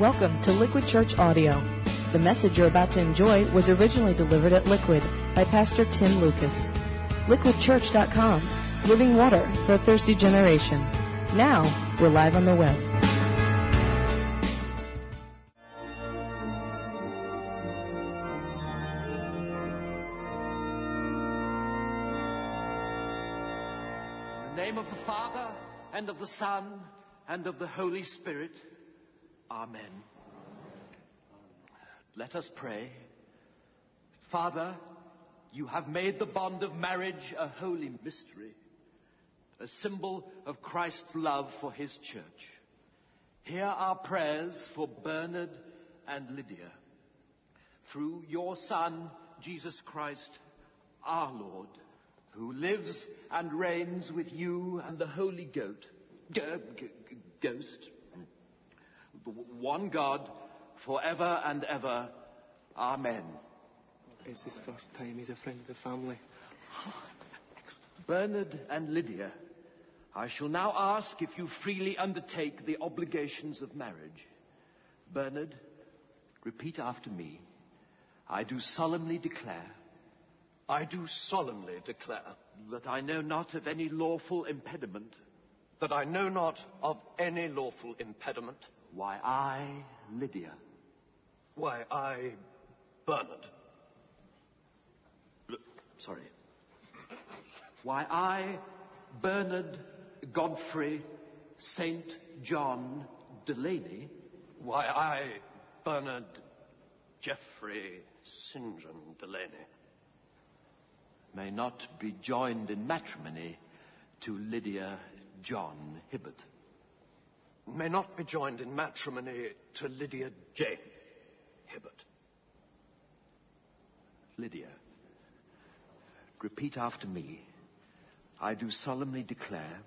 Welcome to Liquid Church Audio. The message you're about to enjoy was originally delivered at Liquid by Pastor Tim Lucas. LiquidChurch.com, living water for a thirsty generation. Now, we're live on the web. In the name of the Father, and of the Son, and of the Holy Spirit. Amen. Let us pray. Father, you have made the bond of marriage a holy mystery, a symbol of Christ's love for his church. Hear our prayers for Bernard and Lydia. Through your Son, Jesus Christ, our Lord, who lives and reigns with you and the Holy Goat, Ghost, one God, forever and ever. Amen. It's his first time. He's a friend of the family. Bernard and Lydia, I shall now ask if you freely undertake the obligations of marriage. Bernard, repeat after me. I do solemnly declare I do solemnly declare that I know not of any lawful impediment that I know not of any lawful impediment why I, Lydia, why I, Bernard, L- sorry, why I, Bernard Godfrey Saint John Delaney, why I, Bernard Geoffrey St. John Delaney, may not be joined in matrimony to Lydia John Hibbert, may not be joined in matrimony to Lydia Jane Hibbert. Lydia, repeat after me. I do solemnly declare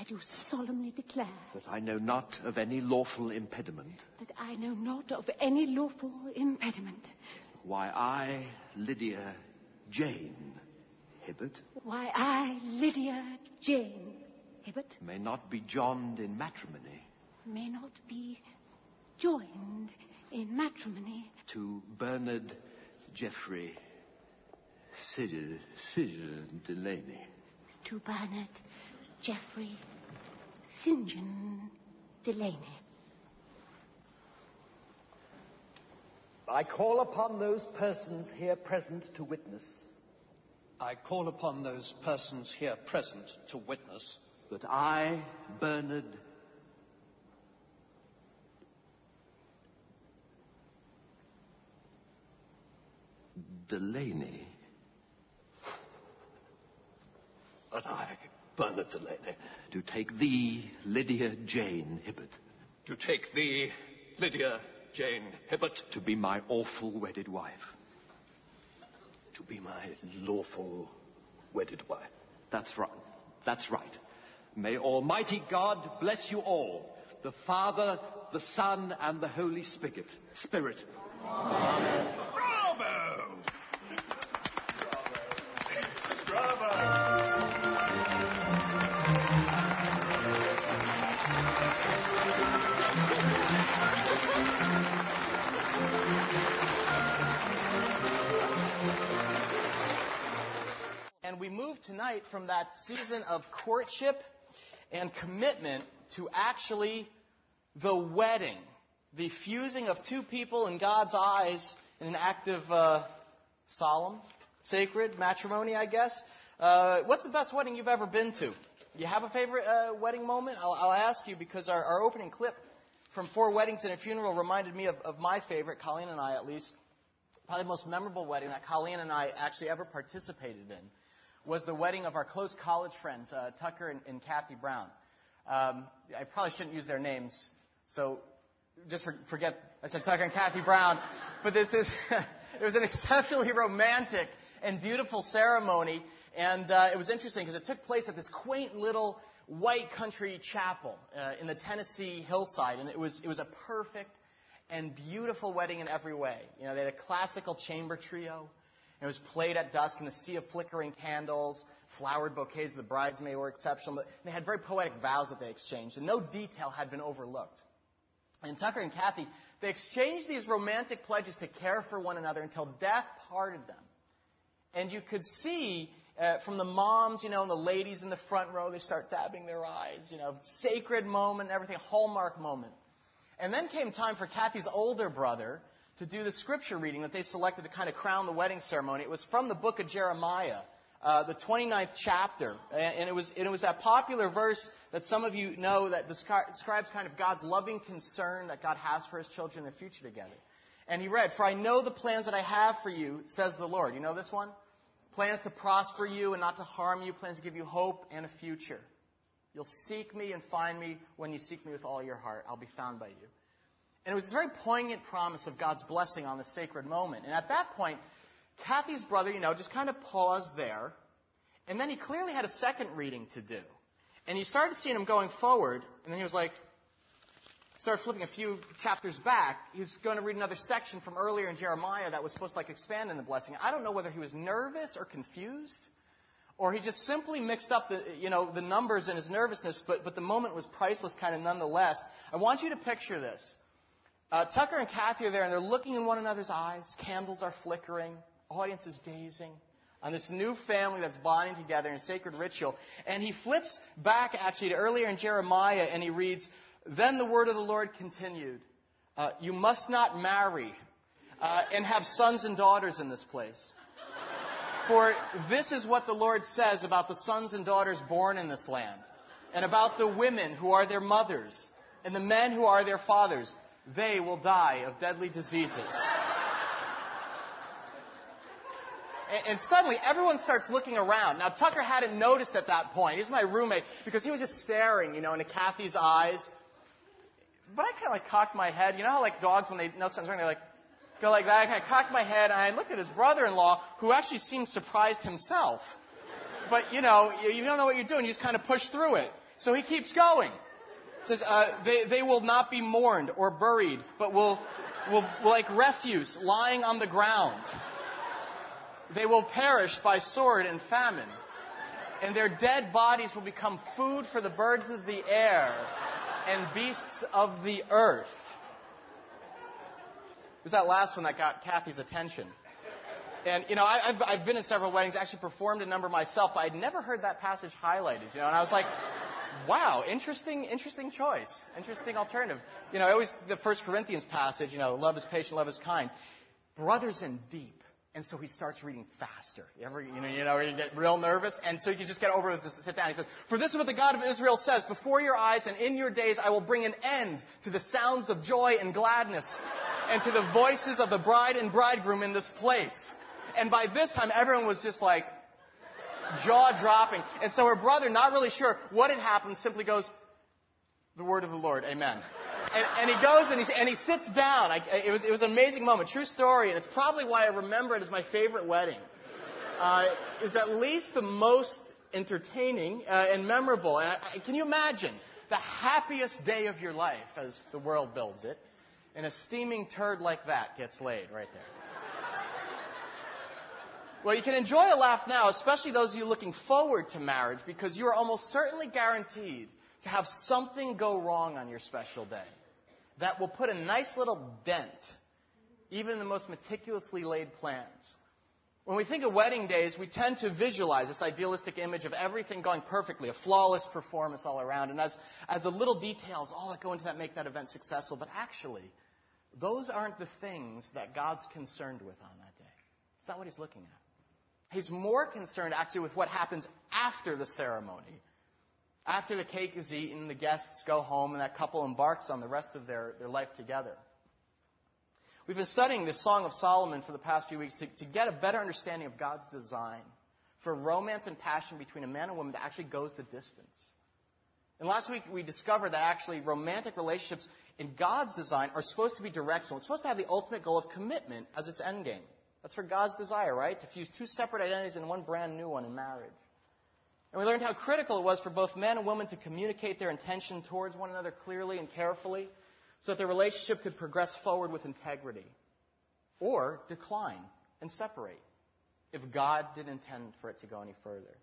I do solemnly declare that I know not of any lawful impediment that I know not of any lawful impediment why I, Lydia Jane Hibbert, why I, Lydia Jane Hibbert, may not be joined in matrimony may not be joined in matrimony to Bernard Geoffrey Sigil, Sigil Delaney. to Bernard Geoffrey St. John Delaney. I call upon those persons here present to witness I call upon those persons here present to witness that I, Bernard Delaney, that I, Bernard Delaney, do take thee, Lydia Jane Hibbert, to take thee, Lydia Jane Hibbert, to be my awful wedded wife. to be my lawful wedded wife. That's right. That's right. May Almighty God bless you all, the Father, the Son, and the Holy Spirit. Spirit. Bravo! Bravo! Tonight from that season of courtship and commitment to actually the wedding, the fusing of two people in God's eyes in an act of uh, solemn, sacred matrimony, I guess. Uh, what's the best wedding you've ever been to? You have a favorite uh, wedding moment? I'll, I'll ask you because our, our opening clip from Four Weddings and a Funeral reminded me of, of my favorite, Colleen and I at least, probably the most memorable wedding that Colleen and I actually ever participated in was the wedding of our close college friends, uh, Tucker and, and Kathy Brown. Um, I probably shouldn't use their names, so just for, forget I said Tucker and Kathy Brown. But this is it was an exceptionally romantic and beautiful ceremony, and uh, it was interesting because it took place at this quaint little white country chapel uh, in the Tennessee hillside, and it was it was a perfect and beautiful wedding in every way. You know, they had a classical chamber trio. It was played at dusk in a sea of flickering candles. Flowered bouquets of the bridesmaids were exceptional. They had very poetic vows that they exchanged, and no detail had been overlooked. And Tucker and Kathy, they exchanged these romantic pledges to care for one another until death parted them. And you could see uh, from the moms, you know, and the ladies in the front row, they start dabbing their eyes, you know, sacred moment, everything, hallmark moment. And then came time for Kathy's older brother to do the scripture reading that they selected to kind of crown the wedding ceremony. It was from the book of Jeremiah, uh, the 29th chapter. And it was, and it was that popular verse that some of you know that describes kind of God's loving concern that God has for his children in the future together. And he read, For I know the plans that I have for you, says the Lord. You know this one? Plans to prosper you and not to harm you, plans to give you hope and a future. You'll seek me and find me when you seek me with all your heart. I'll be found by you. And it was a very poignant promise of God's blessing on the sacred moment. And at that point, Kathy's brother, you know, just kind of paused there. And then he clearly had a second reading to do. And you started seeing him going forward, and then he was like, started flipping a few chapters back, he's going to read another section from earlier in Jeremiah that was supposed to like expand in the blessing. I don't know whether he was nervous or confused, or he just simply mixed up the, you know, the numbers in his nervousness, but, but the moment was priceless kind of nonetheless. I want you to picture this. Uh, Tucker and Kathy are there, and they're looking in one another's eyes. Candles are flickering. Audience is gazing on this new family that's bonding together in sacred ritual. And he flips back actually to earlier in Jeremiah, and he reads, then the word of the Lord continued uh, You must not marry uh, and have sons and daughters in this place. For this is what the Lord says about the sons and daughters born in this land, and about the women who are their mothers, and the men who are their fathers. They will die of deadly diseases. And, suddenly everyone starts looking around. Now Tucker hadn't noticed at that point. He's my roommate because he was just staring, you know, into Kathy's eyes but I kind of like cocked my head. You know how like dogs when they know something's wrong, they like go like that. I kind of cocked my head and I looked at his brother-in-law, who actually seemed surprised himself. But you know, you don't know what you're doing. You just kind of push through it. So he keeps going. Says uh, they they will not be mourned or buried, but will will, like refuse lying on the ground. They will perish by sword and famine, and their dead bodies will become food for the birds of the air and beasts of the earth. It was that last one that got Kathy's attention. And, you know, I, have I've been in several weddings, actually performed a number myself, but I'd never heard that passage highlighted, you know, and I was like, wow, interesting, interesting choice, interesting alternative. You know, always, the First Corinthians passage, you know, love is patient, love is kind. Brothers in deep. And so he starts reading faster. You ever, you know, you know, you get real nervous, and so you just get over it to sit down. He says, "For this is what the God of Israel says: Before your eyes and in your days, I will bring an end to the sounds of joy and gladness, and to the voices of the bride and bridegroom in this place." And by this time, everyone was just like jaw dropping. And so her brother, not really sure what had happened, simply goes, "The word of the Lord, Amen." and, and, he goes and he, and he sits down. I, it, was, it was an amazing moment. True story, and it's probably why I remember it as my favorite wedding. Uh, was at least the most entertaining uh, and memorable. And I, can you imagine the happiest day of your life as the world builds it? And a steaming turd like that gets laid right there. Well, you can enjoy a laugh now, especially those of you looking forward to marriage, because you are almost certainly guaranteed to have something go wrong on your special day that will put a nice little dent, even in the most meticulously laid plans. When we think of wedding days, we tend to visualize this idealistic image of everything going perfectly, a flawless performance all around. And as, as the little details, all that go into that make that event successful. But actually, those aren't the things that God's concerned with on that day. It's not what He's looking at. He's more concerned actually with what happens after the ceremony after the cake is eaten, the guests go home, and that couple embarks on the rest of their, their life together. We've been studying the Song of Solomon for the past few weeks to, to get a better understanding of God's design for romance and passion between a man and woman that actually goes the distance. And last week we discovered that actually romantic relationships in God's design are supposed to be directional. It's supposed to have the ultimate goal of commitment as its end game. That's for God's desire, right? To fuse two separate identities in one brand new one in marriage. And we learned how critical it was for both men and women to communicate their intention towards one another clearly and carefully so that their relationship could progress forward with integrity or decline and separate if God didn't intend for it to go any further.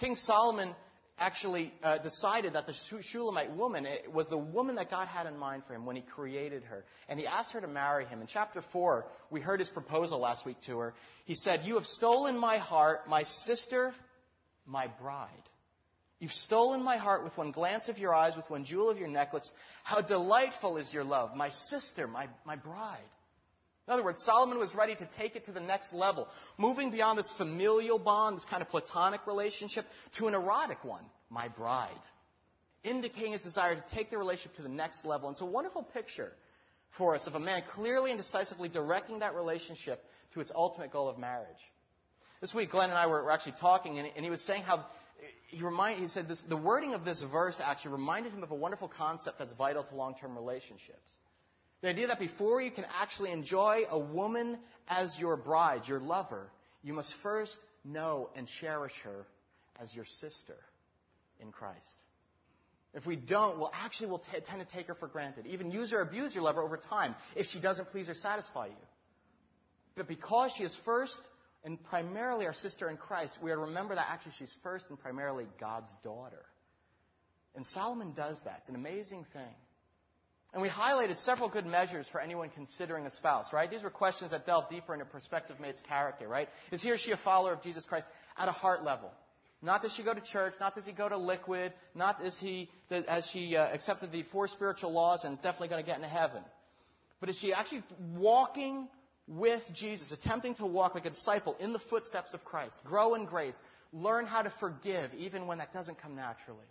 King Solomon actually uh, decided that the Shulamite woman was the woman that God had in mind for him when he created her. And he asked her to marry him. In chapter 4, we heard his proposal last week to her. He said, You have stolen my heart, my sister, my bride. You've stolen my heart with one glance of your eyes, with one jewel of your necklace. How delightful is your love, my sister, my, my bride. In other words, Solomon was ready to take it to the next level, moving beyond this familial bond, this kind of platonic relationship, to an erotic one, my bride, indicating his desire to take the relationship to the next level. And it's a wonderful picture for us of a man clearly and decisively directing that relationship to its ultimate goal of marriage. This week, Glenn and I were, actually talking, and, he was saying how he, remind, he said this, the wording of this verse actually reminded him of a wonderful concept that's vital to long term relationships. The idea that before you can actually enjoy a woman as your bride, your lover, you must first know and cherish her as your sister in Christ. If we don't, we'll actually will t- tend to take her for granted. Even use or abuse your lover over time if she doesn't please or satisfy you. But because she is first and primarily our sister in Christ, we are to remember that actually she's first and primarily God's daughter. And Solomon does that. It's an amazing thing. And we highlighted several good measures for anyone considering a spouse, right? These were questions that delve deeper into prospective mate's character, right? Is he or she a follower of Jesus Christ at a heart level? Not does she go to church, not does he go to liquid, not is he, has she uh, accepted the four spiritual laws and is definitely going to get into heaven. But is she actually walking with Jesus, attempting to walk like a disciple in the footsteps of Christ, grow in grace, learn how to forgive even when that doesn't come naturally?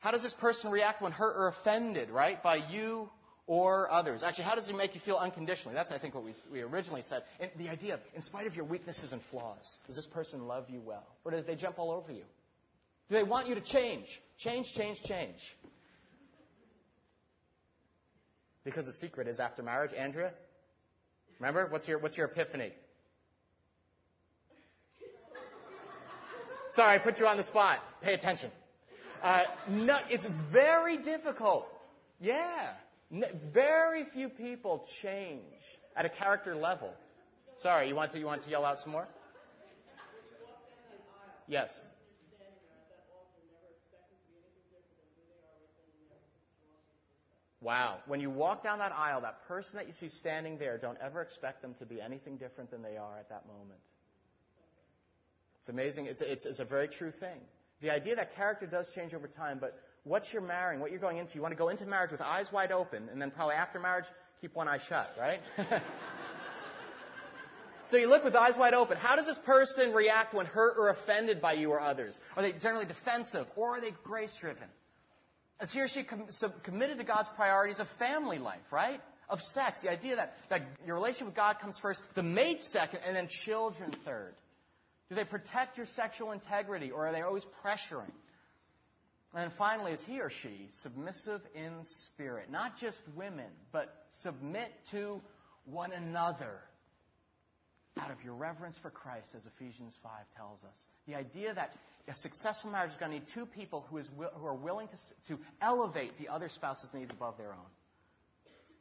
How does this person react when hurt or offended, right, by you or others? Actually, how does it make you feel unconditionally? That's, I think, what we, we originally said. And the idea of, in spite of your weaknesses and flaws, does this person love you well? Or does they jump all over you? Do they want you to change? Change, change, change. Because the secret is after marriage, Andrea. Remember? What's your, what's your epiphany? Sorry, I put you on the spot. Pay attention. Uh, no, it's very difficult. Yeah. very few people change at a character level. Sorry, you want to you want to yell out some more? Yes. Wow. When you walk down that aisle, that person that you see standing there, don't ever expect them to be anything different than they are at that moment. It's amazing. It's, it's, it's a very true thing. The idea that character does change over time, but what you're marrying, what you're going into, you want to go into marriage with eyes wide open, and then probably after marriage, keep one eye shut, right? so you look with eyes wide open. How does this person react when hurt or offended by you or others? Are they generally defensive, or are they grace driven? Is he or she com- committed to God's priorities of family life, right? Of sex. The idea that, that your relationship with God comes first, the mate second, and then children third. Do they protect your sexual integrity or are they always pressuring? And finally, is he or she submissive in spirit? Not just women, but submit to one another out of your reverence for Christ, as Ephesians 5 tells us. The idea that a successful marriage is going to need two people who, is, who are willing to, to elevate the other spouse's needs above their own.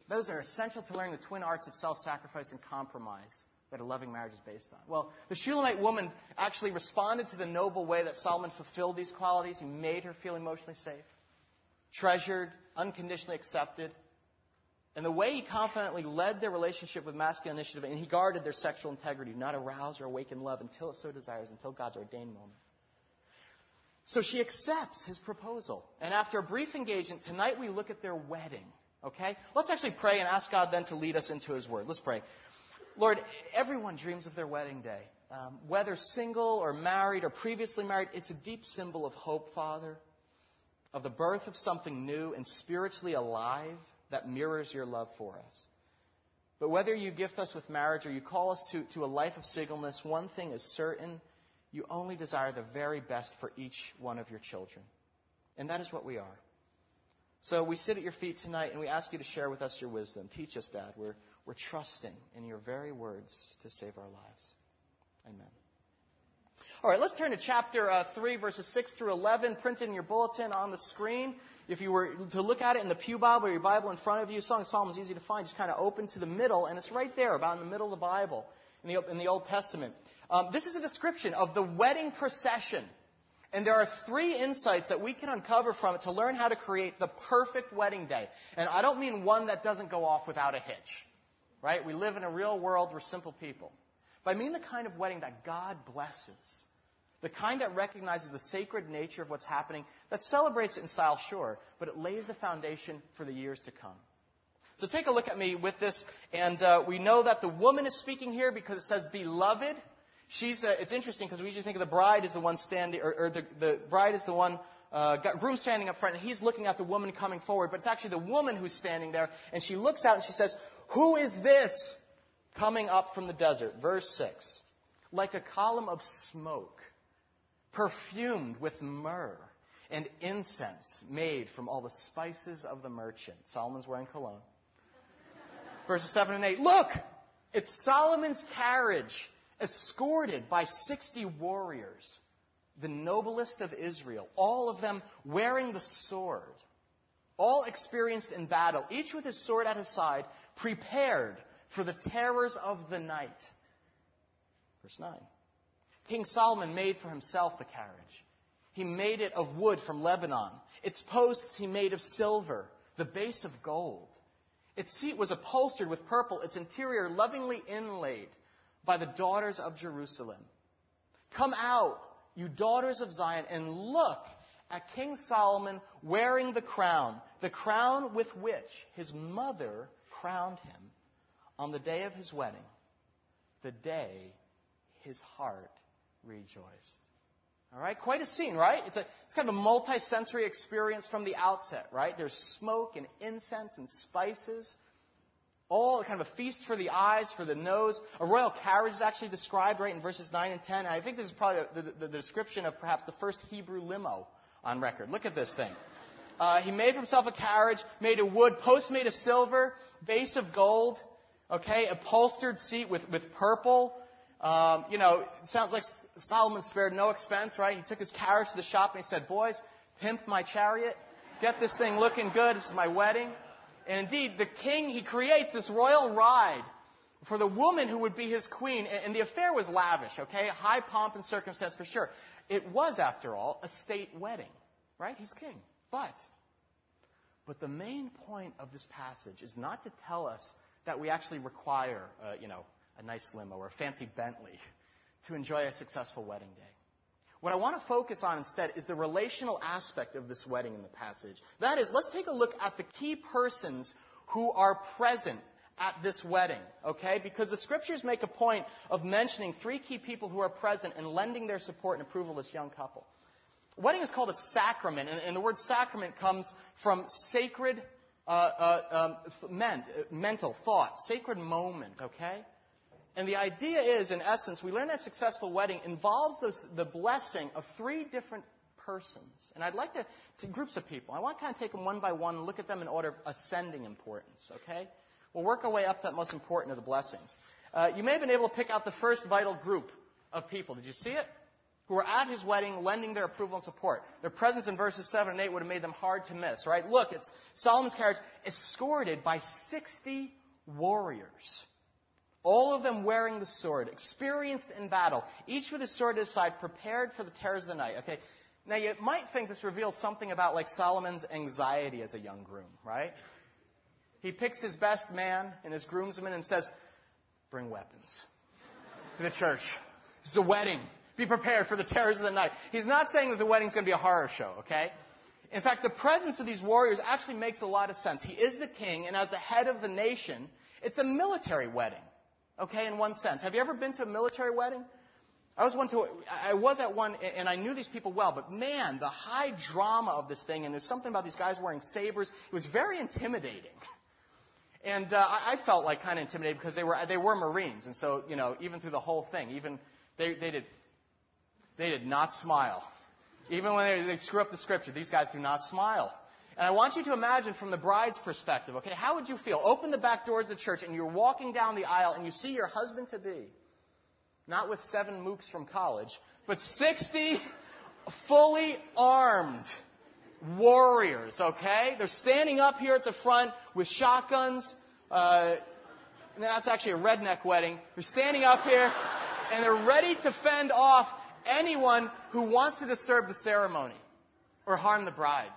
Those are essential to learning the twin arts of self sacrifice and compromise that a loving marriage is based on? Well, the Shulamite woman actually responded to the noble way that Solomon fulfilled these qualities. He made her feel emotionally safe, treasured, unconditionally accepted. And the way he confidently led their relationship with masculine initiative, and he guarded their sexual integrity, not arouse or awaken love until it so desires, until God's ordained moment. So she accepts his proposal. And after a brief engagement, tonight we look at their wedding. Okay? Let's actually pray and ask God then to lead us into his word. Let's pray. Lord, everyone dreams of their wedding day. Um, whether single or married or previously married, it's a deep symbol of hope, Father, of the birth of something new and spiritually alive that mirrors your love for us. But whether you gift us with marriage or you call us to, to a life of singleness, one thing is certain you only desire the very best for each one of your children. And that is what we are. So we sit at your feet tonight and we ask you to share with us your wisdom. Teach us, Dad. We're, we're trusting in your very words to save our lives. Amen. All right, let's turn to chapter uh, 3, verses 6 through 11, printed in your bulletin on the screen. If you were to look at it in the Pew Bible or your Bible in front of you, Song of Solomon is easy to find. Just kind of open to the middle, and it's right there, about in the middle of the Bible, in the, in the Old Testament. Um, this is a description of the wedding procession And there are three insights that we can uncover from it to learn how to create the perfect wedding day. And I don't mean one that doesn't go off without a hitch, right? We live in a real world, we're simple people. But I mean the kind of wedding that God blesses. The kind that recognizes the sacred nature of what's happening, that celebrates it in style, sure, but it lays the foundation for the years to come. So take a look at me with this, and uh, we know that the woman is speaking here because it says beloved. She's. Uh, it's interesting because we usually think of the bride as the one standing, or, or the, the bride is the one. Uh, groom standing up front, and he's looking at the woman coming forward, but it's actually the woman who's standing there, and she looks out and she says, "Who is this coming up from the desert?" Verse six, like a column of smoke, perfumed with myrrh and incense made from all the spices of the merchant. Solomon's wearing cologne verses 7 and 8. Look! It's Solomon's carriage, escorted by 60 warriors, the noblest of Israel, all of them wearing the sword, all experienced in battle, each with his sword at his side, prepared for the terrors of the night. Verse 9. King Solomon made for himself the carriage. He made it of wood from Lebanon. Its posts he made of silver, the base of gold. Its seat was upholstered with purple, its interior lovingly inlaid by the daughters of Jerusalem. Come out, you daughters of Zion, and look at King Solomon wearing the crown, the crown with which his mother crowned him on the day of his wedding, the day his heart rejoiced. All right, quite a scene, right? It's, a, it's kind of a multi-sensory experience from the outset, right? There's smoke and incense and spices. All kind of a feast for the eyes, for the nose. A royal carriage is actually described right in verses 9 and 10. And I think this is probably the, the, the description of perhaps the first Hebrew limo on record. Look at this thing. Uh, he made for himself a carriage made of wood, post made of silver, base of gold, okay, upholstered seat with, with purple. Um, you know, it sounds like Solomon spared no expense, right? He took his carriage to the shop and he said, Boys, pimp my chariot. Get this thing looking good. This is my wedding. And indeed, the king, he creates this royal ride for the woman who would be his queen. And the affair was lavish, okay? High pomp and circumstance for sure. It was, after all, a state wedding, right? He's king. But, but the main point of this passage is not to tell us that we actually require, uh, you know, a nice limo or a fancy Bentley to enjoy a successful wedding day. What I want to focus on instead is the relational aspect of this wedding in the passage. That is, let's take a look at the key persons who are present at this wedding, okay? Because the scriptures make a point of mentioning three key people who are present and lending their support and approval to this young couple. wedding is called a sacrament, and, and the word sacrament comes from sacred, uh, uh, um, uh, mental thought, sacred moment, okay? And the idea is, in essence, we learn that a successful wedding involves this, the blessing of three different persons. And I'd like to, to groups of people. I want to kind of take them one by one and look at them in order of ascending importance, okay? We'll work our way up to that most important of the blessings. Uh, you may have been able to pick out the first vital group of people. Did you see it? Who were at his wedding, lending their approval and support. Their presence in verses 7 and 8 would have made them hard to miss, right? Look, it's Solomon's carriage escorted by 60 warriors. All of them wearing the sword, experienced in battle, each with his sword at his side, prepared for the terrors of the night. Okay, now you might think this reveals something about like Solomon's anxiety as a young groom, right? He picks his best man and his groomsmen and says, "Bring weapons to the church. This is a wedding. Be prepared for the terrors of the night." He's not saying that the wedding's going to be a horror show, okay? In fact, the presence of these warriors actually makes a lot of sense. He is the king, and as the head of the nation, it's a military wedding okay, in one sense. Have you ever been to a military wedding? I was one to, I was at one, and I knew these people well, but man, the high drama of this thing, and there's something about these guys wearing sabers, it was very intimidating. And uh, I felt like kind of intimidated because they were they were Marines, and so you know even through the whole thing, even they they did they did not smile, even when they, they screw up the scripture. These guys do not smile. And I want you to imagine from the bride's perspective, okay, how would you feel? Open the back doors of the church and you're walking down the aisle and you see your husband to be, not with seven mooks from college, but 60 fully armed warriors, okay? They're standing up here at the front with shotguns. Uh, that's actually a redneck wedding. They're standing up here and they're ready to fend off anyone who wants to disturb the ceremony or harm the bride.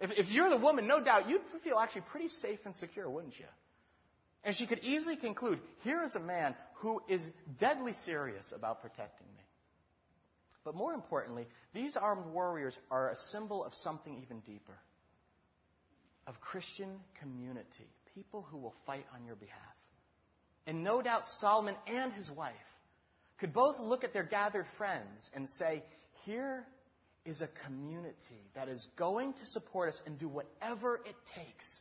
If, if you're the woman, no doubt you'd feel actually pretty safe and secure, wouldn't you? And she could easily conclude here is a man who is deadly serious about protecting me. But more importantly, these armed warriors are a symbol of something even deeper of Christian community, people who will fight on your behalf. And no doubt Solomon and his wife could both look at their gathered friends and say, Here is a community that is going to support us and do whatever it takes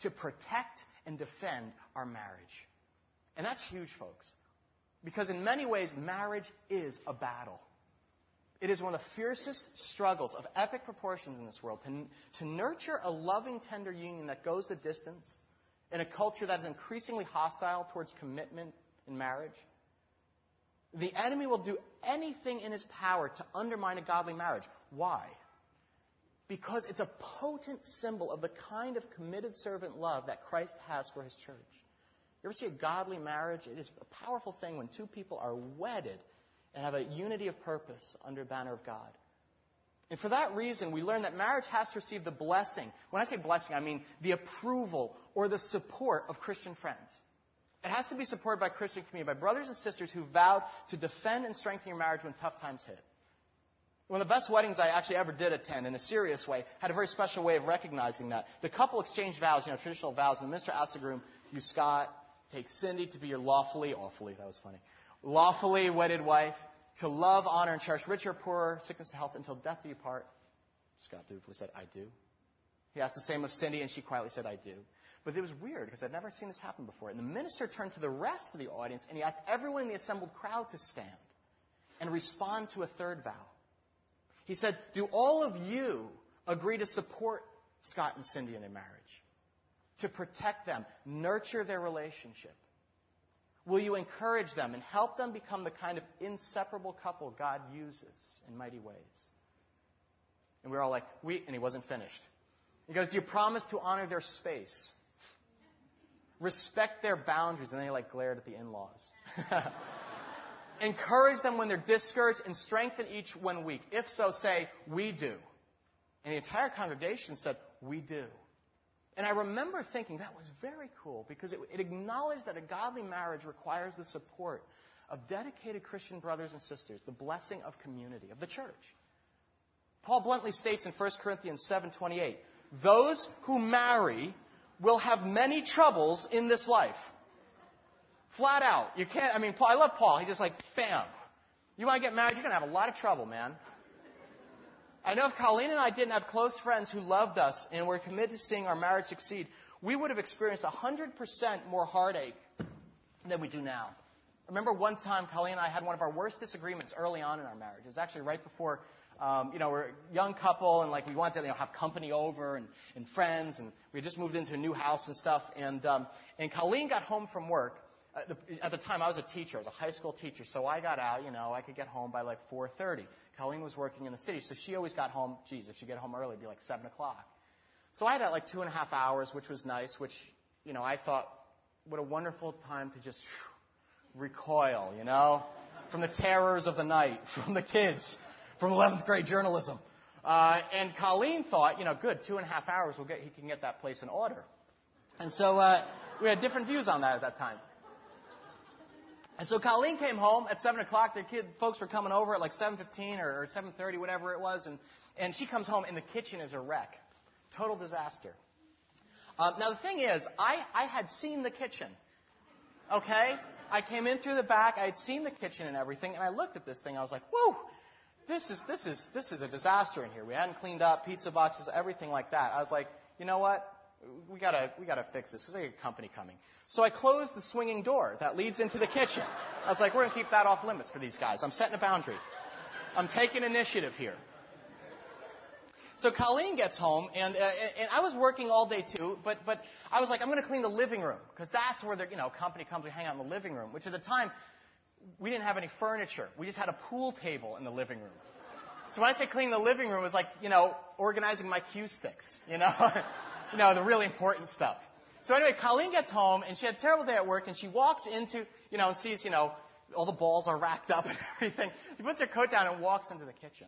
to protect and defend our marriage. And that's huge, folks. Because in many ways, marriage is a battle. It is one of the fiercest struggles of epic proportions in this world to, to nurture a loving, tender union that goes the distance in a culture that is increasingly hostile towards commitment in marriage. The enemy will do anything in his power to undermine a godly marriage. Why? Because it's a potent symbol of the kind of committed servant love that Christ has for his church. You ever see a godly marriage? It is a powerful thing when two people are wedded and have a unity of purpose under banner of God. And for that reason, we learn that marriage has to receive the blessing. When I say blessing, I mean the approval or the support of Christian friends. It has to be supported by Christian community, by brothers and sisters who vowed to defend and strengthen your marriage when tough times hit. One of the best weddings I actually ever did attend in a serious way had a very special way of recognizing that. The couple exchanged vows, you know, traditional vows, and the minister asked the groom, You, Scott, take Cindy to be your lawfully, awfully, that was funny, lawfully wedded wife, to love, honor, and cherish rich or poor, sickness, and health until death do you part. Scott dutifully said, I do. He asked the same of Cindy, and she quietly said, I do. But it was weird because I'd never seen this happen before. And the minister turned to the rest of the audience and he asked everyone in the assembled crowd to stand and respond to a third vow. He said, Do all of you agree to support Scott and Cindy in their marriage? To protect them, nurture their relationship? Will you encourage them and help them become the kind of inseparable couple God uses in mighty ways? And we were all like, we, and he wasn't finished. He goes, Do you promise to honor their space? Respect their boundaries. And then he like glared at the in laws. Encourage them when they're discouraged and strengthen each when weak. If so, say, We do. And the entire congregation said, We do. And I remember thinking that was very cool because it, it, acknowledged that a godly marriage requires the support of dedicated Christian brothers and sisters, the blessing of community, of the church. Paul bluntly states in 1 Corinthians 7:28, "Those who marry will have many troubles in this life. Flat out. You can't, I mean, Paul, I love Paul. He's just like, bam. You want to get married, you're going to have a lot of trouble, man. I know if Colleen and I didn't have close friends who loved us and were committed to seeing our marriage succeed, we would have experienced 100% more heartache than we do now. Remember one time Colleen and I had one of our worst disagreements early on in our marriage. It was actually right before um, you know, we're a young couple and like we wanted to, you know, have company over and, and friends and we just moved into a new house and stuff. And, um, and Colleen got home from work. At the, time, I was a teacher. I was a high school teacher. So I got out, you know, I could get home by like 4.30. Colleen was working in the city. So she always got home, geez, if she get home early, it'd be like 7 o'clock. So I had like two and a half hours, which was nice, which, you know, I thought, what a wonderful time to just whew, recoil, you know, from the terrors of the night, from the kids, from 11th grade journalism. Uh, and Colleen thought, you know, good, two and a half hours, we'll get, he can get that place in order. And so uh, we had different views on that at that time. And so Colleen came home at 7 o'clock. The kid, folks were coming over at like 7.15 or, or 7.30, whatever it was. And, and she comes home and the kitchen is a wreck. Total disaster. Um, now the thing is, I, I had seen the kitchen. Okay? I came in through the back. I had seen the kitchen and everything. And I looked at this thing. I was like, whoa, this is, this is, this is a disaster in here. We hadn't cleaned up pizza boxes, everything like that. I was like, you know what? We gotta, we gotta fix this because I got company coming. So I closed the swinging door that leads into the kitchen. I was like, we're gonna keep that off limits for these guys. I'm setting a boundary. I'm taking initiative here. So Colleen gets home, and, uh, and I was working all day too, but, but I was like, I'm to clean the living room, because that's where the, you know, company comes to hang out in the living room, which at the time, we didn't have any furniture. We just had a pool table in the living room. So when I say clean the living room, it was like, you know, organizing my cue sticks, you know, you know, the really important stuff. So anyway, Colleen gets home and she had a terrible day at work and she walks into, you know, and sees, you know, all the balls are racked up and everything. She puts her coat down and walks into the kitchen.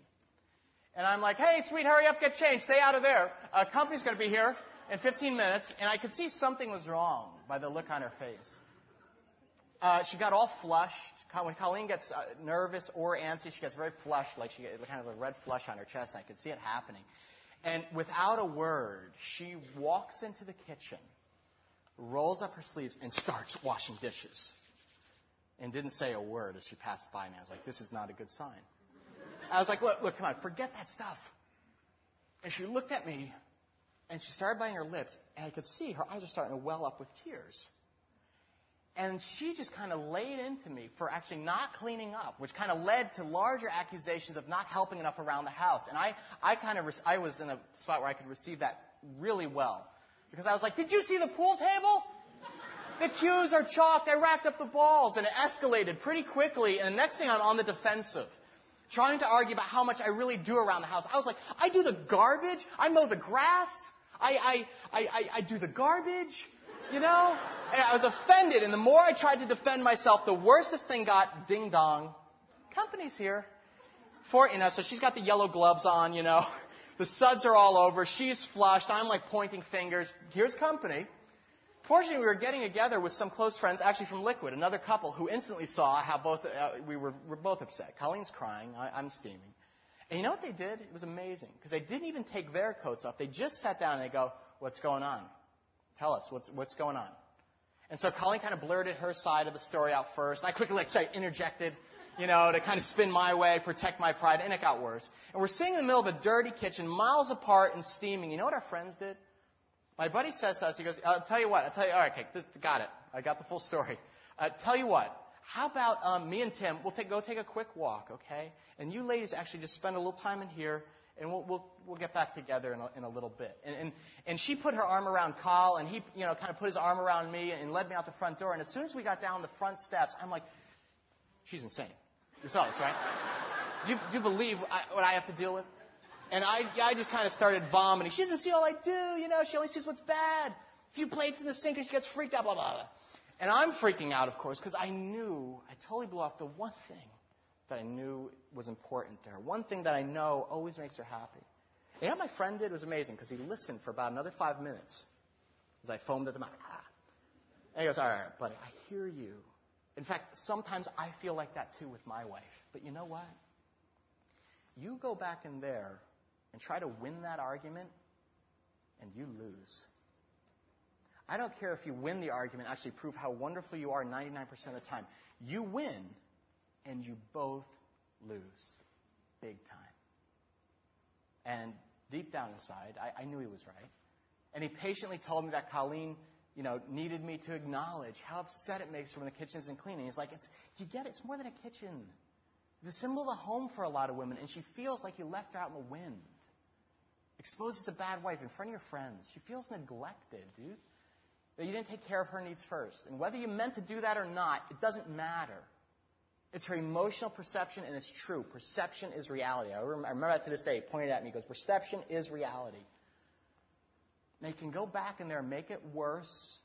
And I'm like, hey, sweet, hurry up, get changed, stay out of there. A company's going to be here in 15 minutes. And I could see something was wrong by the look on her face. Uh, she got all flushed. When Colleen gets uh, nervous or antsy, she gets very flushed, like she gets kind of a red flush on her chest. And I could see it happening. And without a word, she walks into the kitchen, rolls up her sleeves, and starts washing dishes. And didn't say a word as she passed by me. I was like, this is not a good sign. I was like, look, look, come on, forget that stuff. And she looked at me, and she started biting her lips, and I could see her eyes are starting to well up with tears. And she just kind of laid into me for actually not cleaning up, which kind of led to larger accusations of not helping enough around the house. And I, I kind of, I was in a spot where I could receive that really well. Because I was like, did you see the pool table? The cues are chalked. I racked up the balls. And it escalated pretty quickly. And the next thing I'm on the defensive. Trying to argue about how much I really do around the house. I was like, I do the garbage. I mow the grass. I, I, I, I, I do the garbage. You know? And I was offended, and the more I tried to defend myself, the worse this thing got. Ding dong. Company's here. For, you know, so she's got the yellow gloves on, you know. The suds are all over. She's flushed. I'm like pointing fingers. Here's company. Fortunately, we were getting together with some close friends, actually from Liquid, another couple who instantly saw how both uh, we were, were, both upset. Colleen's crying, I, I'm steaming. And you know what they did? It was amazing because they didn't even take their coats off. They just sat down and they go, "What's going on? Tell us what's what's going on." And so Colleen kind of blurted her side of the story out first. I quickly, like, interjected, you know, to kind of spin my way, protect my pride, and it got worse. And we're sitting in the middle of a dirty kitchen, miles apart and steaming. You know what our friends did? My buddy says to us, he goes, I'll tell you what, I'll tell you, all right, okay, this, got it. I got the full story. Uh, tell you what, how about um, me and Tim, we'll take, go take a quick walk, okay? And you ladies actually just spend a little time in here, and we'll, we'll, we'll get back together in a, in a little bit. And, and, and she put her arm around Carl, and he, you know, kind of put his arm around me and led me out the front door. And as soon as we got down the front steps, I'm like, she's insane. You saw this, right? do, you, do you believe I, what I have to deal with? And I, I just kind of started vomiting. She doesn't see all I do, you know. She only sees what's bad. A few plates in the sink, and she gets freaked out, blah, blah, blah. And I'm freaking out, of course, because I knew, I totally blew off the one thing that I knew was important to her. One thing that I know always makes her happy. Know what my friend did was amazing because he listened for about another five minutes as I foamed at the mouth. Ah. And he goes, all right, buddy, I hear you. In fact, sometimes I feel like that too with my wife. But you know what? You go back in there and try to win that argument, and you lose. I don't care if you win the argument, actually prove how wonderful you are 99% of the time. You win, and you both lose. Big time. And deep down inside, I, I knew he was right. And he patiently told me that Colleen, you know, needed me to acknowledge how upset it makes her when the kitchen isn't clean. And he's like, it's, you get it? It's more than a kitchen. It's a symbol of the home for a lot of women, and she feels like you left her out in the wind. Exposed as a bad wife in front of your friends. She feels neglected, dude. That you didn't take care of her needs first. And whether you meant to do that or not, it doesn't matter. It's her emotional perception, and it's true. Perception is reality. I remember that to this day. He pointed at me. He goes, Perception is reality. You can go back in there and make it worse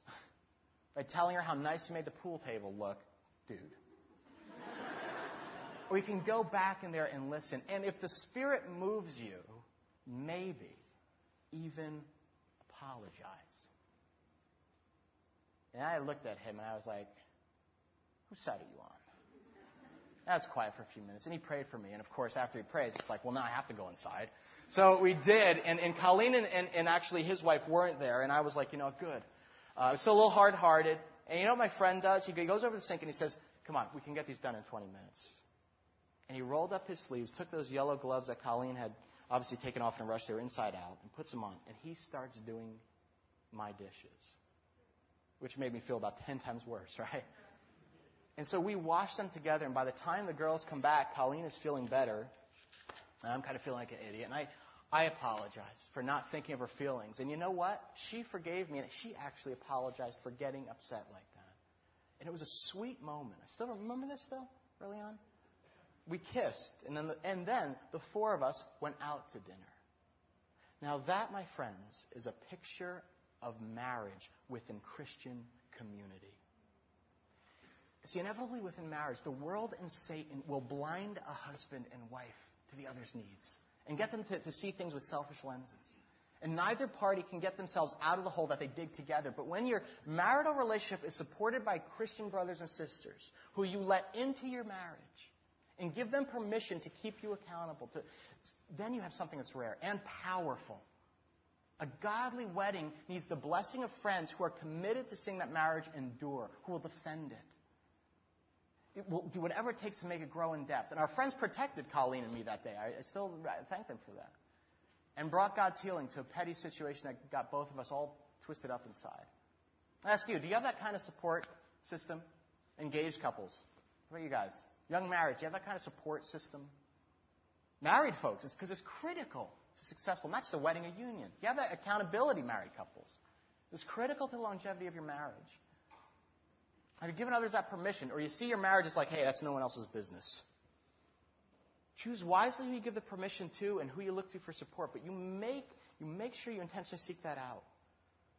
by telling her how nice you made the pool table look, dude. or you can go back in there and listen. And if the Spirit moves you, maybe even apologize. And I looked at him and I was like, Whose side are you on? I was quiet for a few minutes, and he prayed for me. And of course, after he prays, it's like, well, now I have to go inside. So we did, and, and Colleen and, and, and actually his wife weren't there, and I was like, you know, good. Uh, I was still a little hard hearted. And you know what my friend does? He goes over to the sink and he says, come on, we can get these done in 20 minutes. And he rolled up his sleeves, took those yellow gloves that Colleen had obviously taken off in a rush, they were inside out, and puts them on. And he starts doing my dishes, which made me feel about 10 times worse, right? And so we wash them together, and by the time the girls come back, Colleen is feeling better, and I'm kind of feeling like an idiot. And I, I apologize for not thinking of her feelings. And you know what? She forgave me, and she actually apologized for getting upset like that. And it was a sweet moment. I still remember this still, early on. We kissed, and then, the, and then the four of us went out to dinner. Now, that, my friends, is a picture of marriage within Christian community. See, inevitably within marriage, the world and Satan will blind a husband and wife to the other's needs and get them to, to see things with selfish lenses. And neither party can get themselves out of the hole that they dig together. But when your marital relationship is supported by Christian brothers and sisters who you let into your marriage and give them permission to keep you accountable, to, then you have something that's rare and powerful. A godly wedding needs the blessing of friends who are committed to seeing that marriage endure, who will defend it it will do whatever it takes to make it grow in depth. And our friends protected Colleen and me that day. I, I still thank them for that. And brought God's healing to a petty situation that got both of us all twisted up inside. I ask you, do you have that kind of support system? Engaged couples. What about you guys? Young marrieds, do you have that kind of support system? Married folks, it's because it's critical to successful, not just a wedding, a union. You have that accountability, married couples. It's critical to the longevity of your marriage. Have you given others that permission? Or you see your marriage as like, hey, that's no one else's business. Choose wisely who you give the permission to and who you look to for support, but you make, you make sure you intentionally seek that out.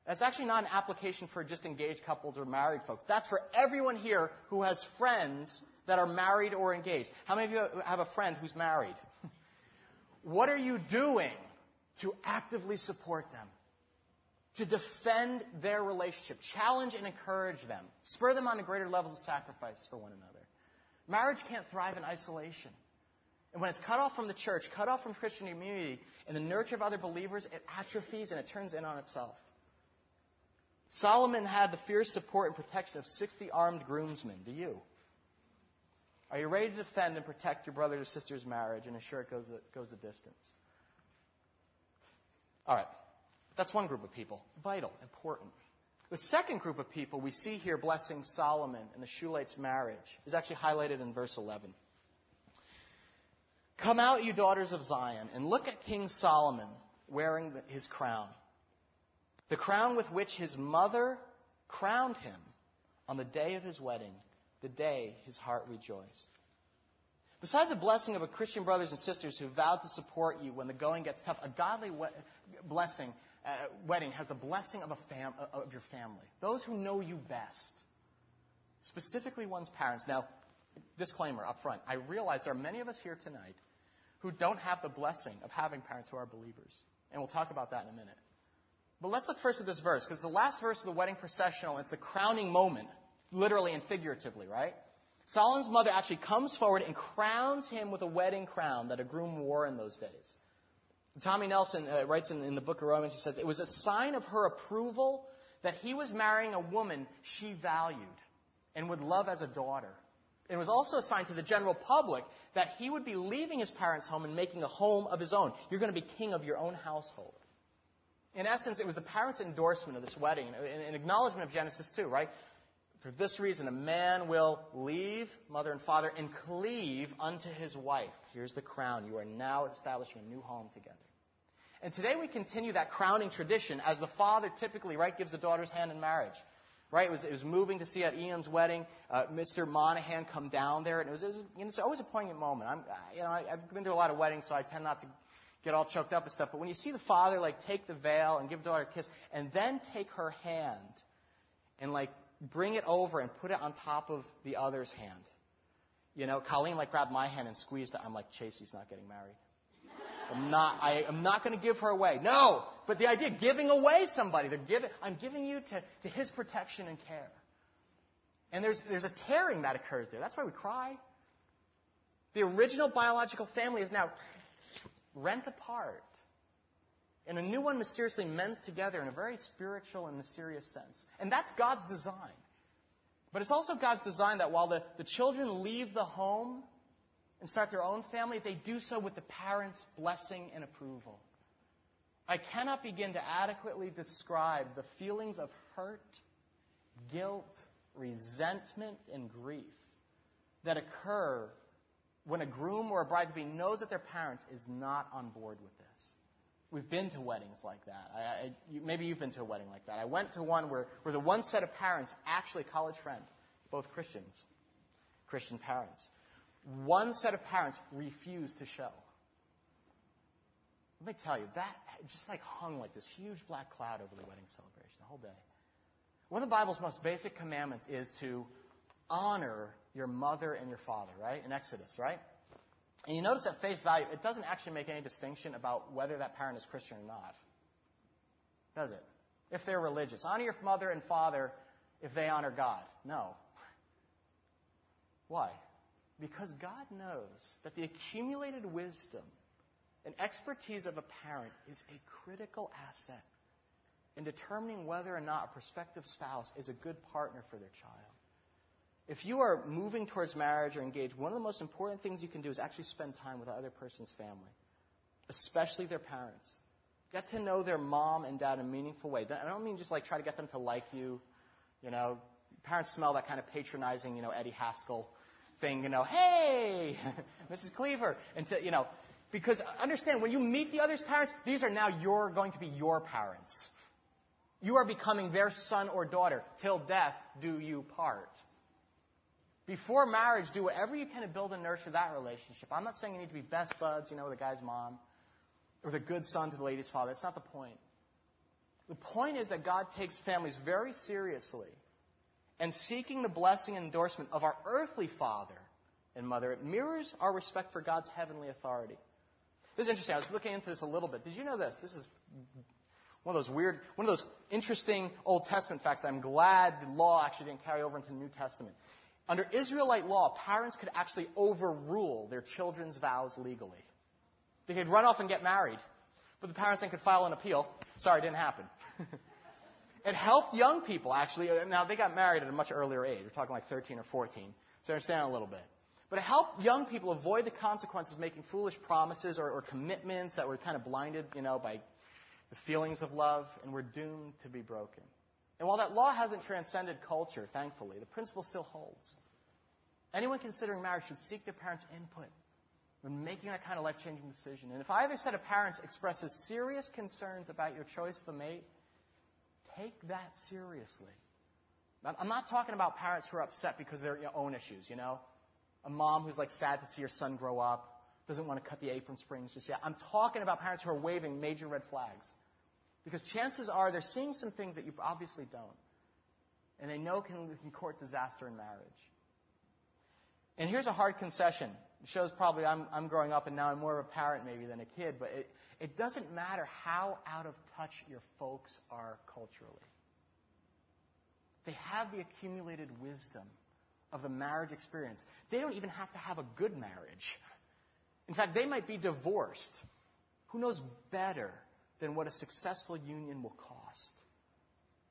That's actually not an application for just engaged couples or married folks. That's for everyone here who has friends that are married or engaged. How many of you have a friend who's married? what are you doing to actively support them? To defend their relationship, challenge and encourage them, spur them on to greater levels of sacrifice for one another. Marriage can't thrive in isolation. And when it's cut off from the church, cut off from Christian community, and the nurture of other believers, it atrophies and it turns in on itself. Solomon had the fierce support and protection of 60 armed groomsmen. Do you? Are you ready to defend and protect your brother or sister's marriage and ensure it goes the, goes the distance? All right. That's one group of people. Vital, important. The second group of people we see here blessing Solomon and the Shulat's marriage is actually highlighted in verse 11. Come out, you daughters of Zion, and look at King Solomon wearing his crown. The crown with which his mother crowned him on the day of his wedding, the day his heart rejoiced. Besides the blessing of a Christian brothers and sisters who vowed to support you when the going gets tough, a godly blessing uh, wedding has the blessing of, a fam- uh, of your family, those who know you best, specifically one's parents. Now, disclaimer up front I realize there are many of us here tonight who don't have the blessing of having parents who are believers. And we'll talk about that in a minute. But let's look first at this verse, because the last verse of the wedding processional, it's the crowning moment, literally and figuratively, right? Solomon's mother actually comes forward and crowns him with a wedding crown that a groom wore in those days. Tommy Nelson uh, writes in, in the book of Romance, he says, it was a sign of her approval that he was marrying a woman she valued and would love as a daughter. It was also a sign to the general public that he would be leaving his parents' home and making a home of his own. You're going to be king of your own household. In essence, it was the parents' endorsement of this wedding, an acknowledgement of Genesis 2, right? For this reason, a man will leave mother and father and cleave unto his wife. Here's the crown. You are now establishing a new home together. And today we continue that crowning tradition as the father typically, right, gives the daughter's hand in marriage. Right? It was, it was moving to see at Ian's wedding, uh, Mr. Monahan come down there, and it was, it was you know, it's always a poignant moment. I'm, you know, I, I've been to a lot of weddings, so I tend not to get all choked up and stuff. But when you see the father like take the veil and give the daughter a kiss, and then take her hand and like bring it over and put it on top of the other's hand. You know, Colleen like grabbed my hand and squeezed it. I'm like, Chasey's not getting married. I'm not, I, am not going to give her away. No. But the idea, giving away somebody, they're giving, I'm giving you to, to his protection and care. And there's, there's a tearing that occurs there. That's why we cry. The original biological family is now rent apart. And a new one mysteriously mends together in a very spiritual and mysterious sense. And that's God's design. But it's also God's design that while the, the children leave the home and start their own family, they do so with the parents' blessing and approval. I cannot begin to adequately describe the feelings of hurt, guilt, resentment, and grief that occur when a groom or a bride to be knows that their parents is not on board with this. We've been to weddings like that. I, I, you, maybe you've been to a wedding like that. I went to one where, where the one set of parents, actually college friend, both Christians, Christian parents, one set of parents refused to show. Let me tell you, that just like hung like this huge black cloud over the wedding celebration the whole day. One of the Bible's most basic commandments is to honor your mother and your father, right? In Exodus, right? And you notice at face value, it doesn't actually make any distinction about whether that parent is Christian or not. Does it? If they're religious. Honor your mother and father if they honor God. No. Why? Because God knows that the accumulated wisdom and expertise of a parent is a critical asset in determining whether or not a prospective spouse is a good partner for their child. If you are moving towards marriage or engaged, one of the most important things you can do is actually spend time with the other person's family, especially their parents. Get to know their mom and dad in a meaningful way. I don't mean just like try to get them to like you. You know, parents smell that kind of patronizing, you know, Eddie Haskell thing, you know, hey, Mrs. Cleaver. And to, you know, because understand, when you meet the other's parents, these are now your, going to be your parents. You are becoming their son or daughter. Till death do you part. Before marriage, do whatever you can to build and nurture that relationship. I'm not saying you need to be best buds, you know, with the guy's mom, or the good son to the lady's father. That's not the point. The point is that God takes families very seriously. And seeking the blessing and endorsement of our earthly father and mother, it mirrors our respect for God's heavenly authority. This is interesting. I was looking into this a little bit. Did you know this? This is one of those weird, one of those interesting Old Testament facts I'm glad the law actually didn't carry over into the New Testament. Under Israelite law, parents could actually overrule their children's vows legally. They could run off and get married, but the parents then could file an appeal. Sorry, it didn't happen. it helped young people, actually. Now, they got married at a much earlier age. We're talking like 13 or 14, so understand a little bit. But it helped young people avoid the consequences of making foolish promises or, or commitments that were kind of blinded, you know, by the feelings of love and were doomed to be broken. And while that law hasn't transcended culture, thankfully, the principle still holds. Anyone considering marriage should seek their parents' input when making that kind of life changing decision. And if either set of parents expresses serious concerns about your choice of a mate, take that seriously. I'm not talking about parents who are upset because of their own issues, you know? A mom who's like sad to see her son grow up, doesn't want to cut the apron springs just yet. I'm talking about parents who are waving major red flags. Because chances are they're seeing some things that you obviously don't. And they know can, can court disaster in marriage. And here's a hard concession. It shows probably I'm, I'm growing up and now I'm more of a parent maybe than a kid, but it, it doesn't matter how out of touch your folks are culturally. They have the accumulated wisdom of the marriage experience. They don't even have to have a good marriage. In fact, they might be divorced. Who knows better than what a successful union will cost?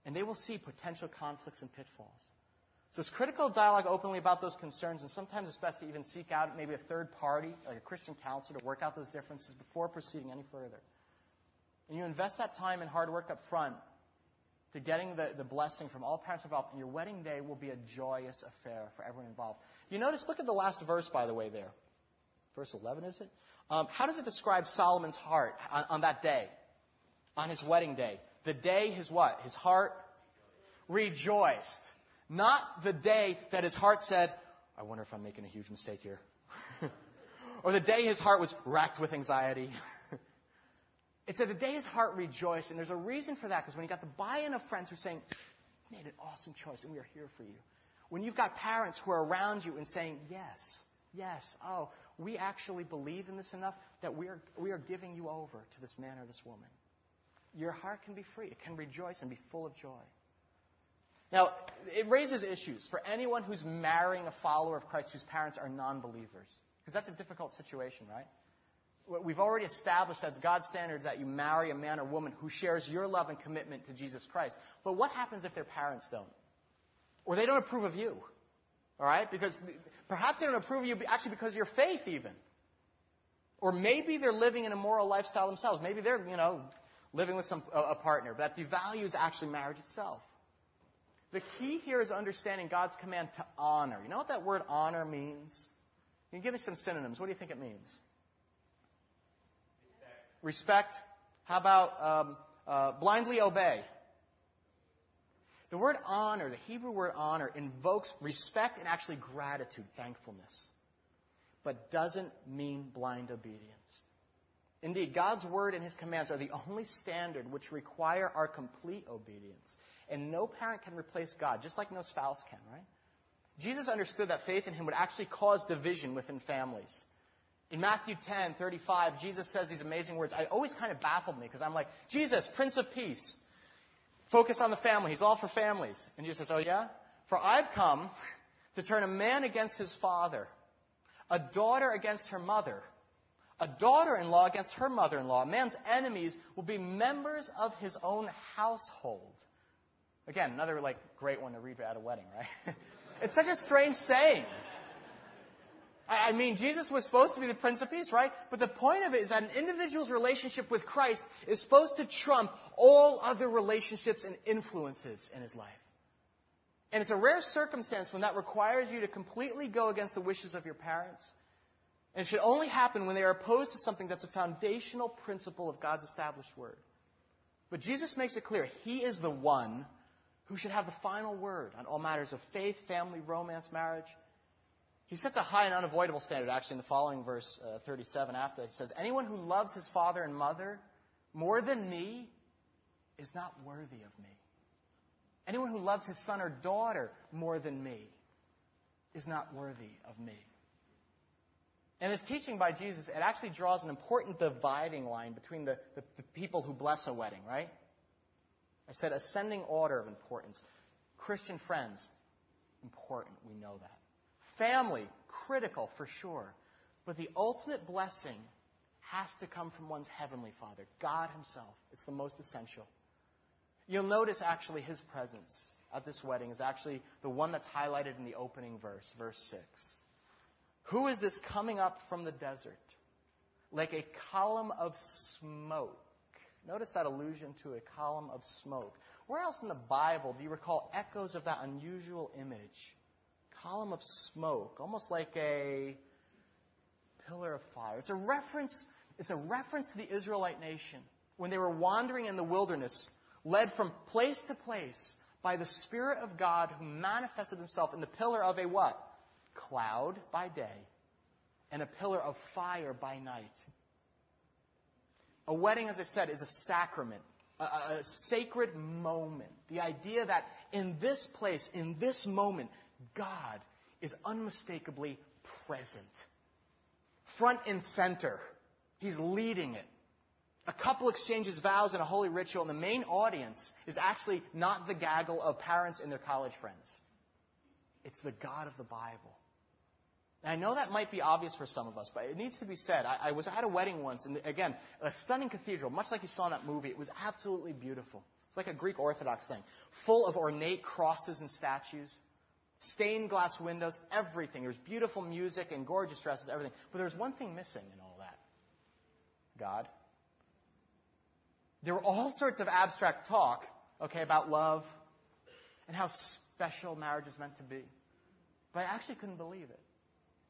And they will see potential conflicts and pitfalls. So it's critical dialogue openly about those concerns, and sometimes it's best to even seek out maybe a third party, like a Christian counselor, to work out those differences before proceeding any further. And you invest that time and hard work up front to getting the, the blessing from all parents involved, and your wedding day will be a joyous affair for everyone involved. You notice, look at the last verse, by the way, there. Verse 11, is it? Um, how does it describe Solomon's heart on, on that day, on his wedding day? The day his what? His heart rejoiced. Not the day that his heart said, I wonder if I'm making a huge mistake here. or the day his heart was racked with anxiety. it said the day his heart rejoiced, and there's a reason for that, because when he got the buy-in of friends who are saying, You made an awesome choice, and we are here for you. When you've got parents who are around you and saying, Yes, yes, oh, we actually believe in this enough that we are, we are giving you over to this man or this woman. Your heart can be free. It can rejoice and be full of joy. Now, it raises issues for anyone who's marrying a follower of Christ whose parents are non believers. Because that's a difficult situation, right? We've already established that God's standard that you marry a man or woman who shares your love and commitment to Jesus Christ. But what happens if their parents don't? Or they don't approve of you? All right? Because perhaps they don't approve of you actually because of your faith, even. Or maybe they're living an immoral lifestyle themselves. Maybe they're, you know, living with some, a partner that devalues actually marriage itself. The key here is understanding God's command to honor. You know what that word honor means? Can you give me some synonyms? What do you think it means? Respect. Respect. How about um, uh, blindly obey? The word honor, the Hebrew word honor, invokes respect and actually gratitude, thankfulness, but doesn't mean blind obedience. Indeed, God's word and his commands are the only standard which require our complete obedience. And no parent can replace God, just like no spouse can, right? Jesus understood that faith in him would actually cause division within families. In Matthew 10, 35, Jesus says these amazing words. I always kind of baffled me because I'm like, Jesus, Prince of Peace, focus on the family. He's all for families. And Jesus says, Oh, yeah? For I've come to turn a man against his father, a daughter against her mother, a daughter in law against her mother in law. A man's enemies will be members of his own household. Again, another like great one to read at a wedding, right? it's such a strange saying. I mean, Jesus was supposed to be the Prince of Peace, right? But the point of it is that an individual's relationship with Christ is supposed to trump all other relationships and influences in his life. And it's a rare circumstance when that requires you to completely go against the wishes of your parents. And it should only happen when they are opposed to something that's a foundational principle of God's established word. But Jesus makes it clear He is the one who should have the final word on all matters of faith, family, romance, marriage. He sets a high and unavoidable standard, actually, in the following verse uh, 37 after that. He says, Anyone who loves his father and mother more than me is not worthy of me. Anyone who loves his son or daughter more than me is not worthy of me. And this teaching by Jesus, it actually draws an important dividing line between the, the, the people who bless a wedding, right? I said ascending order of importance. Christian friends, important, we know that. Family, critical for sure. But the ultimate blessing has to come from one's heavenly Father, God Himself. It's the most essential. You'll notice actually His presence at this wedding is actually the one that's highlighted in the opening verse, verse 6. Who is this coming up from the desert? Like a column of smoke. Notice that allusion to a column of smoke. Where else in the Bible do you recall echoes of that unusual image? column of smoke, almost like a pillar of fire. It's a reference, it's a reference to the Israelite nation when they were wandering in the wilderness, led from place to place by the Spirit of God who manifested himself in the pillar of a what? Cloud by day and a pillar of fire by night. A wedding, as I said, is a sacrament, a, a, sacred moment. The idea that in this place, in this moment, God is unmistakably present. Front and center. He's leading it. A couple exchanges vows in a holy ritual, and the main audience is actually not the gaggle of parents and their college friends. It's the God of the Bible. And I know that might be obvious for some of us, but it needs to be said. I, I was at a wedding once, and again, a stunning cathedral, much like you saw in that movie. It was absolutely beautiful. It's like a Greek Orthodox thing, full of ornate crosses and statues stained glass windows, everything. There was beautiful music and gorgeous dresses, everything. But there was one thing missing in all that God. There were all sorts of abstract talk, okay, about love and how special marriage is meant to be. But I actually couldn't believe it.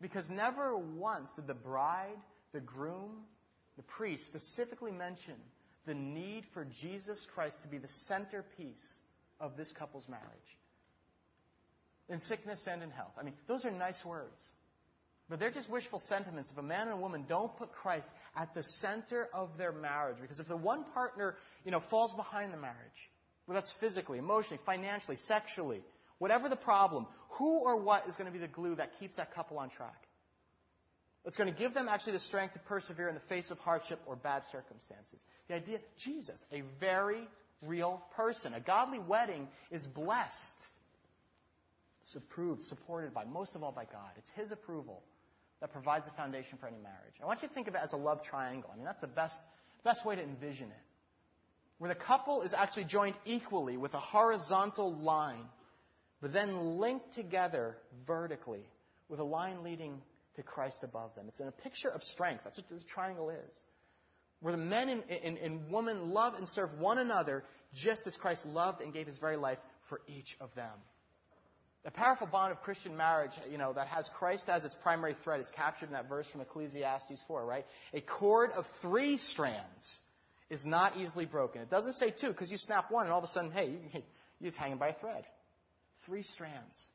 Because never once did the bride, the groom, the priest specifically mention the need for Jesus Christ to be the centerpiece of this couple's marriage in sickness and in health. I mean, those are nice words. But they're just wishful sentiments if a man and a woman don't put Christ at the center of their marriage. Because if the one partner, you know, falls behind the marriage, whether that's physically, emotionally, financially, sexually, whatever the problem, who or what is going to be the glue that keeps that couple on track? It's going to give them actually the strength to persevere in the face of hardship or bad circumstances. The idea, Jesus, a very real person. A godly wedding is blessed it's approved, supported by, most of all by God. It's His approval that provides the foundation for any marriage. I want you to think of it as a love triangle. I mean, that's the best, best way to envision it. Where the couple is actually joined equally with a horizontal line, but then linked together vertically with a line leading to Christ above them. It's in a picture of strength. That's what this triangle is. Where the men and, and, and women love and serve one another just as Christ loved and gave his very life for each of them. The powerful bond of Christian marriage, you know, that has Christ as its primary thread is captured in that verse from Ecclesiastes 4, right? A cord of three strands is not easily broken. It doesn't say two, because you snap one and all of a sudden, hey, you're just hanging by a thread. Three strands.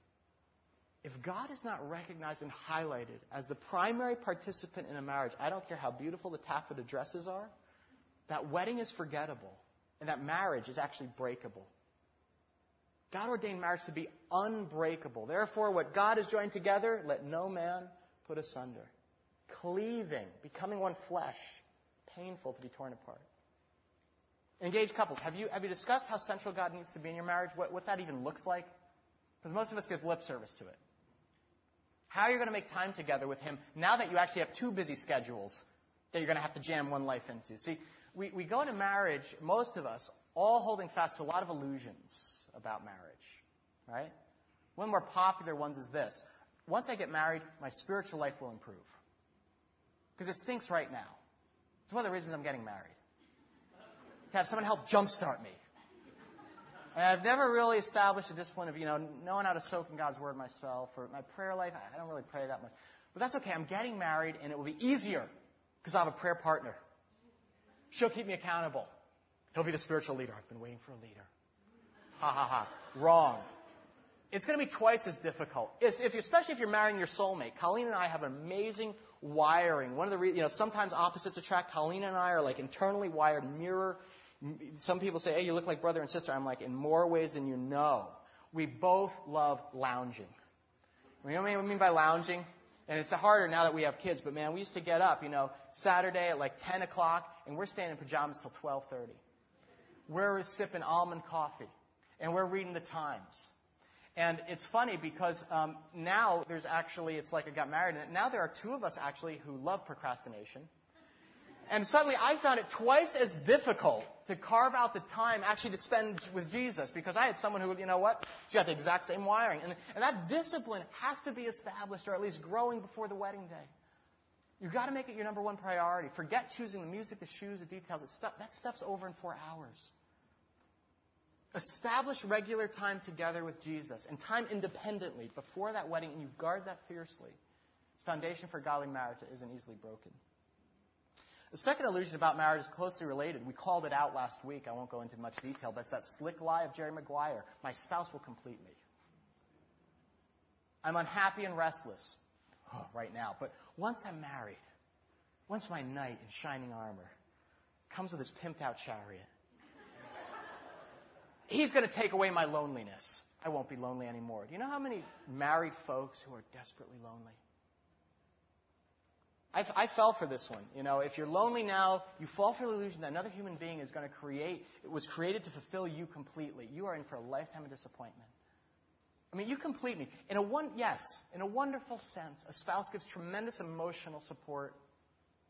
If God is not recognized and highlighted as the primary participant in a marriage, I don't care how beautiful the taffeta dresses are, that wedding is forgettable, and that marriage is actually breakable. God ordained marriage to be unbreakable. Therefore, what God has joined together, let no man put asunder. Cleaving, becoming one flesh, painful to be torn apart. Engaged couples, have you, have you discussed how central God needs to be in your marriage? What, what that even looks like? Because most of us give lip service to it. How are you're going to make time together with Him now that you actually have two busy schedules that you're going to have to jam one life into. See, we, we go into marriage, most of us, all holding fast to a lot of illusions about marriage, right? One of the more popular ones is this. Once I get married, my spiritual life will improve. Because it stinks right now. It's one of the reasons I'm getting married. To have someone help jumpstart me. And I've never really established a discipline of, you know, knowing how to soak in God's Word myself. For my prayer life, I don't really pray that much. But that's okay. I'm getting married, and it will be easier because I have a prayer partner. She'll keep me accountable. He'll be the spiritual leader. I've been waiting for a leader. Ha ha ha. Wrong. It's going to be twice as difficult, if, especially if you're marrying your soulmate. Colleen and I have amazing wiring. One of the you know, sometimes opposites attract. Colleen and I are like internally wired mirror. Some people say, hey, you look like brother and sister. I'm like, in more ways than you know. We both love lounging. You know what I mean by lounging? And it's harder now that we have kids, but man, we used to get up, you know, Saturday at like 10 o'clock, and we're staying in pajamas till 12.30. We're sipping almond coffee, and we're reading the Times. And it's funny because um, now there's actually, it's like I got married, and now there are two of us actually who love procrastination. And suddenly I found it twice as difficult to carve out the time actually to spend with Jesus because I had someone who, you know what, she had the exact same wiring. And, and that discipline has to be established or at least growing before the wedding day. You've got to make it your number one priority. Forget choosing the music, the shoes, the details. Stuff, that stuff's over in four hours. Establish regular time together with Jesus and time independently before that wedding, and you guard that fiercely. It's foundation for godly marriage that isn't easily broken. The second illusion about marriage is closely related. We called it out last week. I won't go into much detail, but it's that slick lie of Jerry Maguire. My spouse will complete me. I'm unhappy and restless oh, right now, but once I'm married, once my knight in shining armor comes with his pimped out chariot, he's going to take away my loneliness. I won't be lonely anymore. Do you know how many married folks who are desperately lonely? I, I fell for this one. You know, if you're lonely now, you fall for the illusion that another human being is going to create, it was created to fulfill you completely. You are in for a lifetime of disappointment. I mean, you complete me. In a one, yes, in a wonderful sense, a spouse gives tremendous emotional support,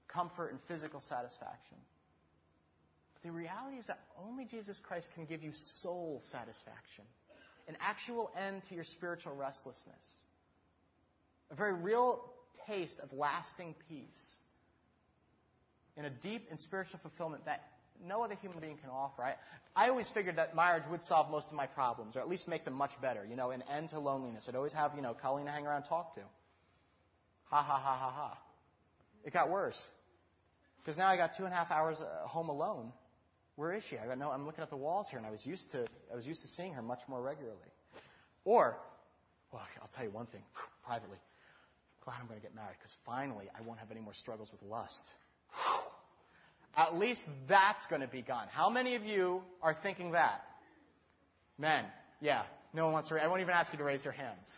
comfort, and physical satisfaction. But the reality is that only Jesus Christ can give you soul satisfaction, an actual end to your spiritual restlessness, a very real taste of lasting peace in a deep and spiritual fulfillment that no other human being can offer. I, I always figured that marriage would solve most of my problems, or at least make them much better. You know, an end to loneliness. I'd always have, you know, Colleen to hang around and talk to. Ha ha ha ha ha. It got worse. Because now I got two and a half hours uh, home alone. Where is she? I got no. I'm looking at the walls here, and I was used to I was used to seeing her much more regularly. Or, well, I'll tell you one thing privately glad I'm going to get married because finally I won't have any more struggles with lust. At least that's going to be gone. How many of you are thinking that? Men, yeah. No one wants to. I won't even ask you to raise your hands.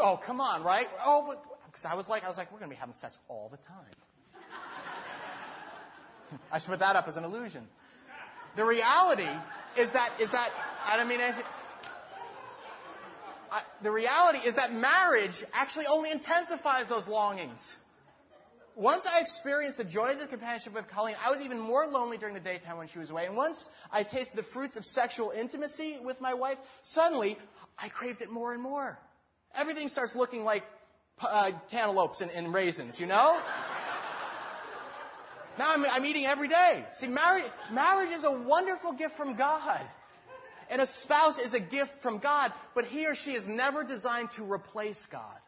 Oh, come on, right? Oh, because I was like, I was like, we're going to be having sex all the time. I should put that up as an illusion. The reality is that is that I don't mean anything the reality is that marriage actually only intensifies those longings. Once I experienced the joys of companionship with Colleen, I was even more lonely during the daytime when she was away. And once I tasted the fruits of sexual intimacy with my wife, suddenly I craved it more and more. Everything starts looking like uh, cantaloupes and, and raisins, you know? now I'm, I'm eating every day. See, marriage, marriage is a wonderful gift from God. And a spouse is a gift from God, but he or she is never designed to replace God.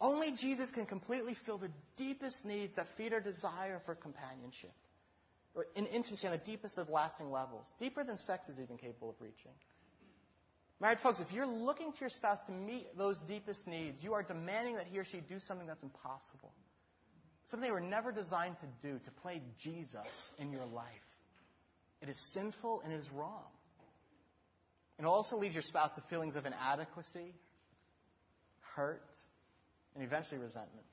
Only Jesus can completely fill the deepest needs that feed our desire for companionship, or in intimacy on the deepest of lasting levels, deeper than sex is even capable of reaching. Married folks, if you're looking to your spouse to meet those deepest needs, you are demanding that he or she do something that's impossible. Something they were never designed to do, to play Jesus in your life. It is sinful and it is wrong. And it also leads your spouse to feelings of inadequacy, hurt, and eventually resentment.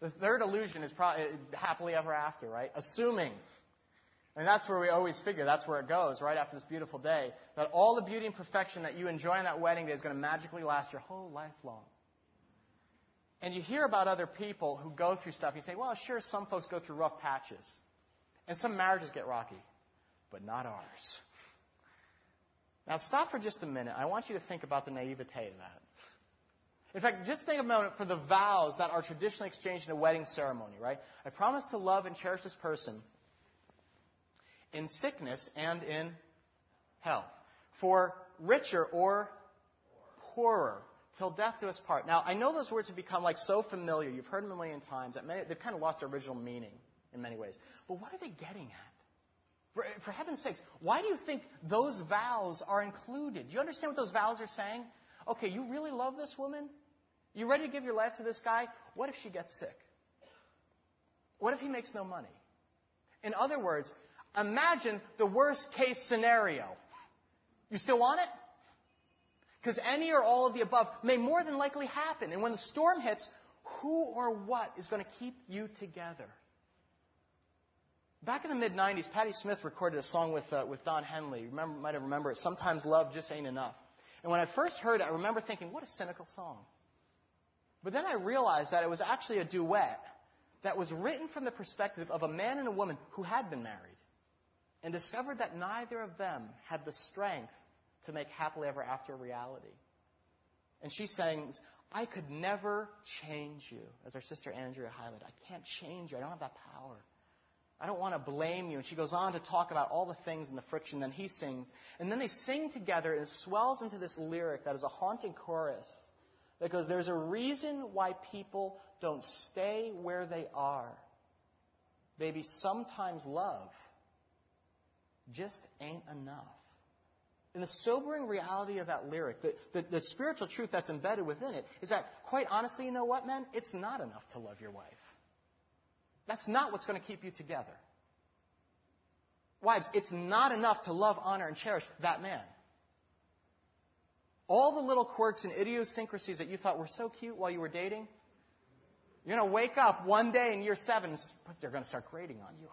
The third illusion is probably eh, happily ever after, right? Assuming. And that's where we always figure, that's where it goes, right after this beautiful day, that all the beauty and perfection that you enjoy on that wedding day is going to magically last your whole life long. And you hear about other people who go through stuff, and you say, well, sure, some folks go through rough patches. And some marriages get rocky, but not ours. Now, stop for just a minute. I want you to think about the naivete of that. In fact, just think a moment for the vows that are traditionally exchanged in a wedding ceremony, right? I promise to love and cherish this person in sickness and in health, for richer or poorer, till death do us part. Now, I know those words have become like so familiar. You've heard them a million times that many, they've kind of lost their original meaning in many ways. But what are they getting at? For, for heaven's sakes, why do you think those vows are included? Do you understand what those vows are saying? Okay, you really love this woman? You ready to give your life to this guy? What if she gets sick? What if he makes no money? In other words, imagine the worst case scenario. You still want it? Because any or all of the above may more than likely happen. And when the storm hits, who or what is going to keep you together? Back in the mid 90s, Patty Smyth recorded a song with, uh, with Don Henley. You remember, might have remembered it. Sometimes love just ain't enough. And when I first heard it, I remember thinking, what a cynical song. But then I realized that it was actually a duet that was written from the perspective of a man and a woman who had been married and discovered that neither of them had the strength to make happily ever after a reality. And she sings, I could never change you, as our sister Andrea highlighted. I can't change you. I don't have that power. I don't want to blame you. And she goes on to talk about all the things and the friction. Then he sings. And then they sing together, and it swells into this lyric that is a haunting chorus that goes, There's a reason why people don't stay where they are. Baby, sometimes love just ain't enough. And the sobering reality of that lyric, the, the, the, spiritual truth that's embedded within it, is that, quite honestly, you know what, men? It's not enough to love your wife. That's not what's going to keep you together. Wives, it's not enough to love, honor, and cherish that man. All the little quirks and idiosyncrasies that you thought were so cute while you were dating, you're going to wake up one day in year seven, but they're going to start grating on you.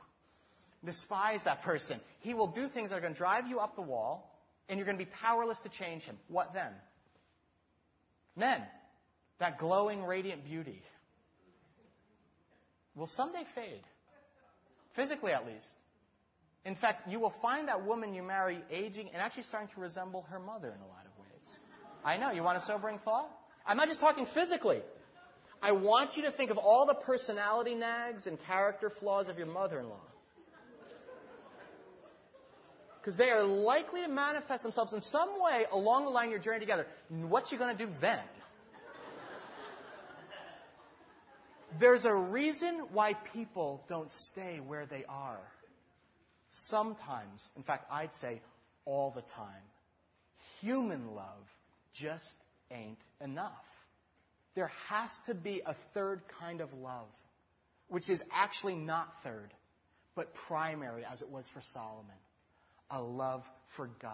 Despise that person. He will do things that are going to drive you up the wall, and you're going to be powerless to change him. What then? Men, that glowing, radiant beauty will someday fade. Physically, at least. In fact, you will find that woman you marry aging and actually starting to resemble her mother in a lot of ways. I know. You want a sobering thought? I'm not just talking physically. I want you to think of all the personality nags and character flaws of your mother in law. Because they are likely to manifest themselves in some way along the line of your journey together. What you going to do then? There's a reason why people don't stay where they are. Sometimes, in fact, I'd say all the time. Human love just ain't enough. There has to be a third kind of love, which is actually not third, but primary, as it was for Solomon a love for God.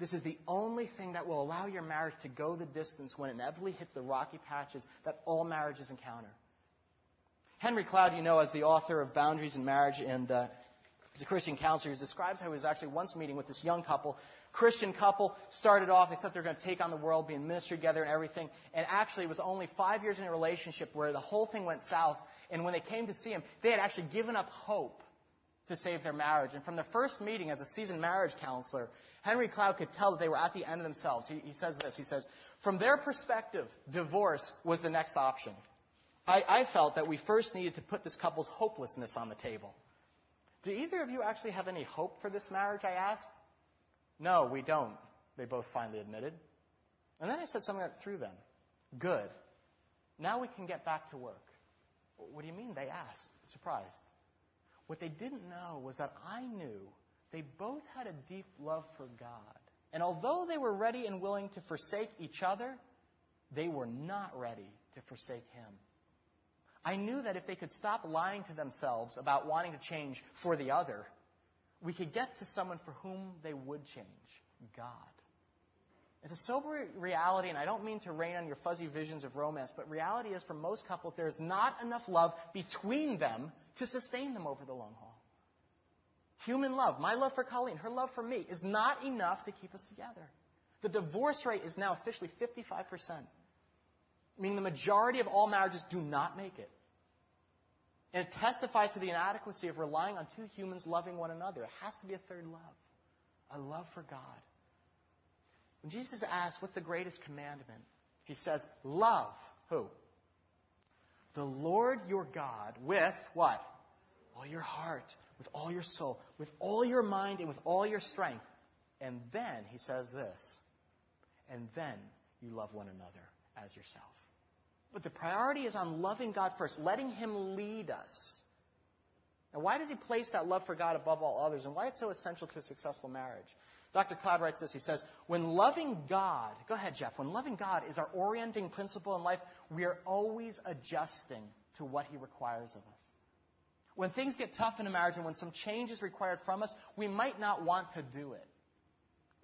This is the only thing that will allow your marriage to go the distance when it inevitably hits the rocky patches that all marriages encounter. Henry Cloud, you know, as the author of Boundaries in Marriage and uh, as a Christian counselor, he describes how he was actually once meeting with this young couple, Christian couple, started off, they thought they were going to take on the world, be in ministry together and everything, and actually it was only five years in a relationship where the whole thing went south, and when they came to see him, they had actually given up hope to save their marriage. And from the first meeting as a seasoned marriage counselor, Henry Cloud could tell that they were at the end of themselves. He, he says this. He says, from their perspective, divorce was the next option. I, I felt that we first needed to put this couple's hopelessness on the table. Do either of you actually have any hope for this marriage? I asked. No, we don't, they both finally admitted. And then I said something that threw them. Good. Now we can get back to work. What do you mean? They asked, surprised. What they didn't know was that I knew they both had a deep love for God. And although they were ready and willing to forsake each other, they were not ready to forsake Him. I knew that if they could stop lying to themselves about wanting to change for the other, we could get to someone for whom they would change God. It's a sober reality, and I don't mean to rain on your fuzzy visions of romance, but reality is for most couples, there is not enough love between them to sustain them over the long haul. Human love, my love for Colleen, her love for me, is not enough to keep us together. The divorce rate is now officially 55%, meaning the majority of all marriages do not make it. And it testifies to the inadequacy of relying on two humans loving one another. It has to be a third love, a love for God. When Jesus asks, What's the greatest commandment? He says, Love who? The Lord your God with what? All your heart, with all your soul, with all your mind, and with all your strength. And then he says this, and then you love one another as yourself. But the priority is on loving God first, letting Him lead us. Now, why does He place that love for God above all others, and why it's so essential to a successful marriage? Dr. Cloud writes this. He says, When loving God, go ahead, Jeff, when loving God is our orienting principle in life, we are always adjusting to what He requires of us. When things get tough in a marriage and when some change is required from us, we might not want to do it.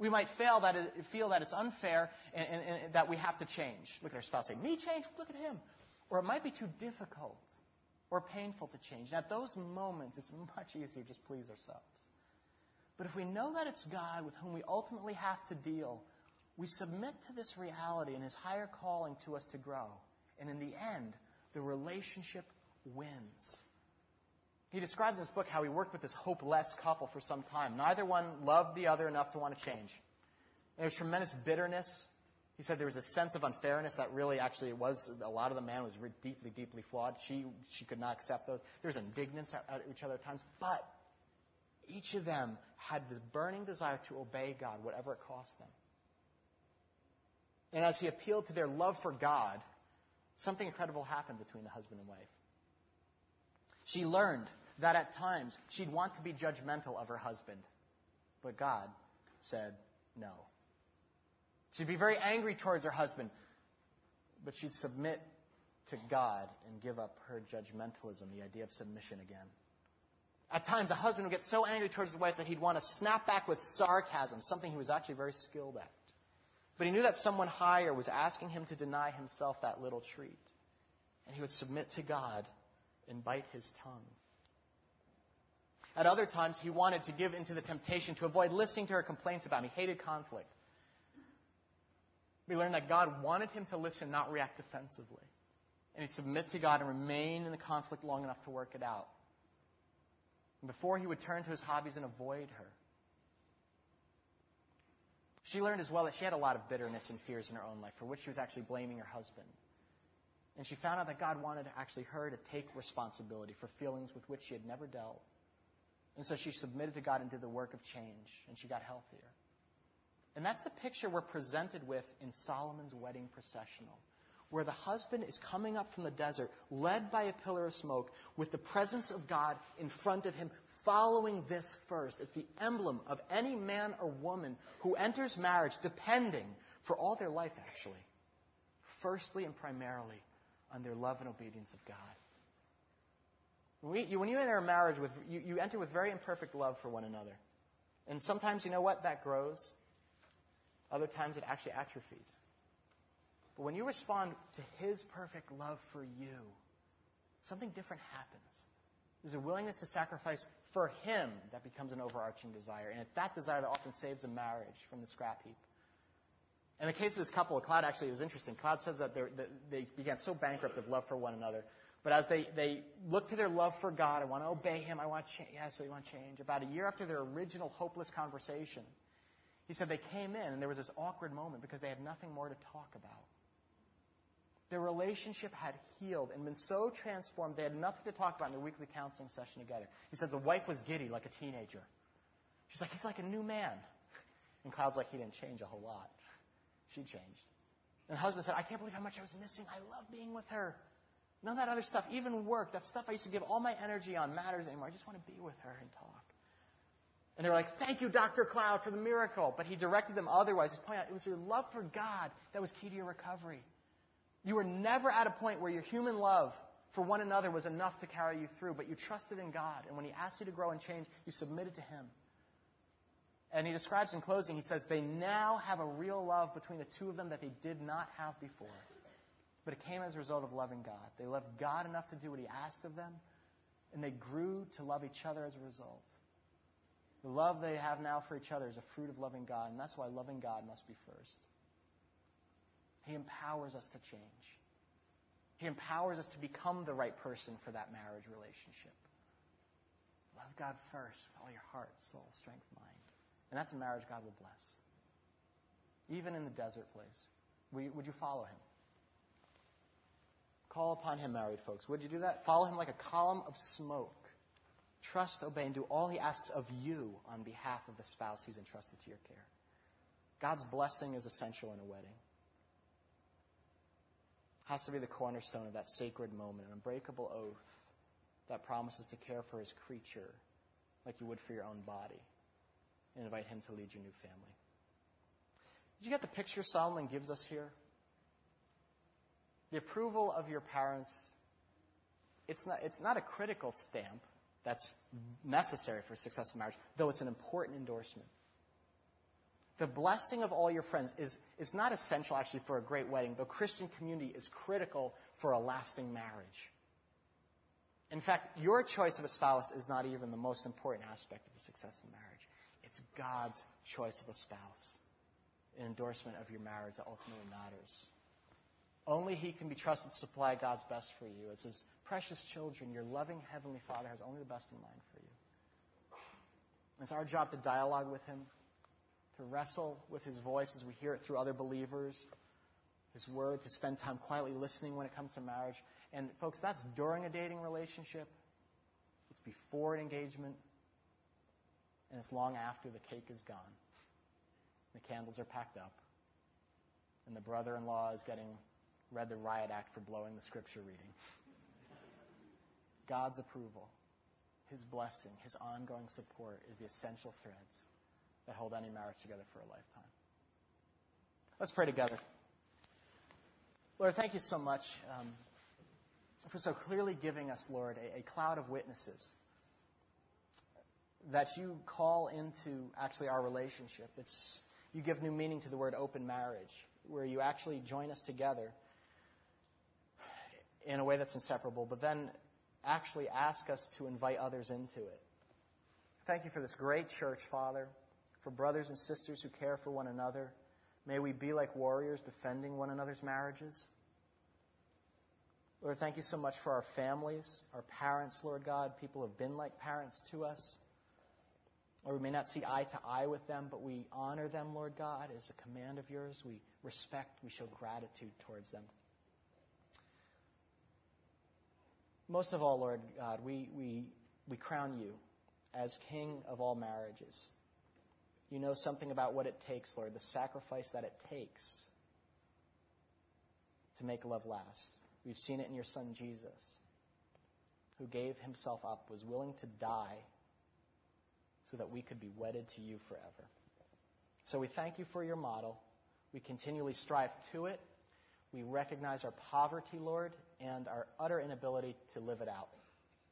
We might fail that it, feel that it's unfair and, and, and, that we have to change. Look at our spouse, say, Me change? Look at him. Or it might be too difficult or painful to change. And at those moments, it's much easier to just please ourselves. But if we know that it's God with whom we ultimately have to deal, we submit to this reality and his higher calling to us to grow. And in the end, the relationship wins. He describes in this book how he worked with this hopeless couple for some time. Neither one loved the other enough to want to change. There was tremendous bitterness. He said there was a sense of unfairness that really actually it was. A lot of the man was deeply, deeply flawed. She, she could not accept those. There was indignance at, at each other at times. But each of them had this burning desire to obey God, whatever it cost them. And as he appealed to their love for God, something incredible happened between the husband and wife. She learned that at times she'd want to be judgmental of her husband. But God said no. She'd be very angry towards her husband, but she'd submit to God and give up her judgmentalism, the idea of submission again. At times, a husband would get so angry towards his wife that he'd want to snap back with sarcasm, something he was actually very skilled at. But he knew that someone higher was asking him to deny himself that little treat. And he would submit to God and bite his tongue. At other times, he wanted to give into the temptation to avoid listening to her complaints about him. He hated conflict. We learned that God wanted him to listen, not react defensively. And he'd submit to God and remain in the conflict long enough to work it out. And before he would turn to his hobbies and avoid her. She learned as well that she had a lot of bitterness and fears in her own life, for which she was actually blaming her husband. And she found out that God wanted actually her to take responsibility for feelings with which she had never dealt. And so she submitted to God and did the work of change, and she got healthier. And that's the picture we're presented with in Solomon's wedding processional, where the husband is coming up from the desert, led by a pillar of smoke, with the presence of God in front of him, following this first. It's the emblem of any man or woman who enters marriage depending for all their life, actually, firstly and primarily on their love and obedience of God. When, you, when you enter a marriage with, you, you enter with very imperfect love for one another. And sometimes, you know what? That grows. Other times it actually atrophies. But when you respond to His perfect love for you, something different happens. There's a willingness to sacrifice for Him that becomes an overarching desire. And it's that desire that often saves a marriage from the scrap heap. In the case of this couple, Cloud actually was interesting. Cloud says that they began so bankrupt of love for one another but as they, they look to their love for God, I want to obey Him, I want to change. Yes, I want to change. About a year after their original hopeless conversation, he said they came in and there was this awkward moment because they had nothing more to talk about. Their relationship had healed and been so transformed they had nothing to talk about in their weekly counseling session together. He said the wife was giddy like a teenager. She's like, he's like a new man. And Cloud's like, he didn't change a whole lot. She changed. And the husband said, I can't believe how much I was missing. I love being with her. None of that other stuff, even work, that stuff I used to give all my energy on matters anymore. I just want to be with her and talk. And they were like, Thank you, Dr. Cloud, for the miracle. But he directed them otherwise. He's pointing out it was your love for God that was key to your recovery. You were never at a point where your human love for one another was enough to carry you through, but you trusted in God. And when He asked you to grow and change, you submitted to Him. And he describes in closing, he says, they now have a real love between the two of them that they did not have before. But it came as a result of loving God. They loved God enough to do what he asked of them, and they grew to love each other as a result. The love they have now for each other is a fruit of loving God, and that's why loving God must be first. He empowers us to change. He empowers us to become the right person for that marriage relationship. Love God first with all your heart, soul, strength, mind. And that's a marriage God will bless. Even in the desert place. Would you follow him? Call upon him, married folks. Would you do that? Follow him like a column of smoke. Trust, obey, and do all he asks of you on behalf of the spouse he's entrusted to your care. God's blessing is essential in a wedding. It has to be the cornerstone of that sacred moment, an unbreakable oath that promises to care for his creature like you would for your own body and invite him to lead your new family. Did you get the picture Solomon gives us here? The approval of your parents, it's not, it's not a critical stamp that's necessary for a successful marriage, though it's an important endorsement. The blessing of all your friends is, is not essential actually for a great wedding, though Christian community is critical for a lasting marriage. In fact, your choice of a spouse is not even the most important aspect of a successful marriage. It's God's choice of a spouse, an endorsement of your marriage that ultimately matters. Only He can be trusted to supply God's best for you. As His precious children, your loving Heavenly Father has only the best in mind for you. It's our job to dialogue with Him, to wrestle with His voice as we hear it through other believers, His Word, to spend time quietly listening when it comes to marriage. And, folks, that's during a dating relationship, it's before an engagement, and it's long after the cake is gone. The candles are packed up, and the brother in law is getting read the riot act for blowing the scripture reading. God's approval, His blessing, His ongoing support is the essential threads that hold any marriage together for a lifetime. Let's pray together. Lord, thank you so much um, for so clearly giving us, Lord, a, a cloud of witnesses that you call into actually our relationship. It's, you give new meaning to the word open marriage, where you actually join us together in a way that's inseparable, but then actually ask us to invite others into it. Thank you for this great church, Father, for brothers and sisters who care for one another. May we be like warriors defending one another's marriages. Lord, thank you so much for our families, our parents, Lord God, people have been like parents to us. Or we may not see eye to eye with them, but we honor them, Lord God, as a command of yours. We respect, we show gratitude towards them. Most of all, Lord God, we, we, we crown you as King of all marriages. You know something about what it takes, Lord, the sacrifice that it takes to make love last. We've seen it in your Son, Jesus, who gave himself up, was willing to die so that we could be wedded to you forever. So we thank you for your model. We continually strive to it. We recognize our poverty, Lord, and our utter inability to live it out.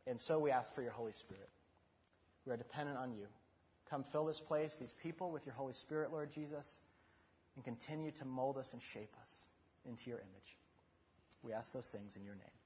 And so we ask for your Holy Spirit. We are dependent on you. Come fill this place, these people, with your Holy Spirit, Lord Jesus, and continue to mold us and shape us into your image. We ask those things in your name.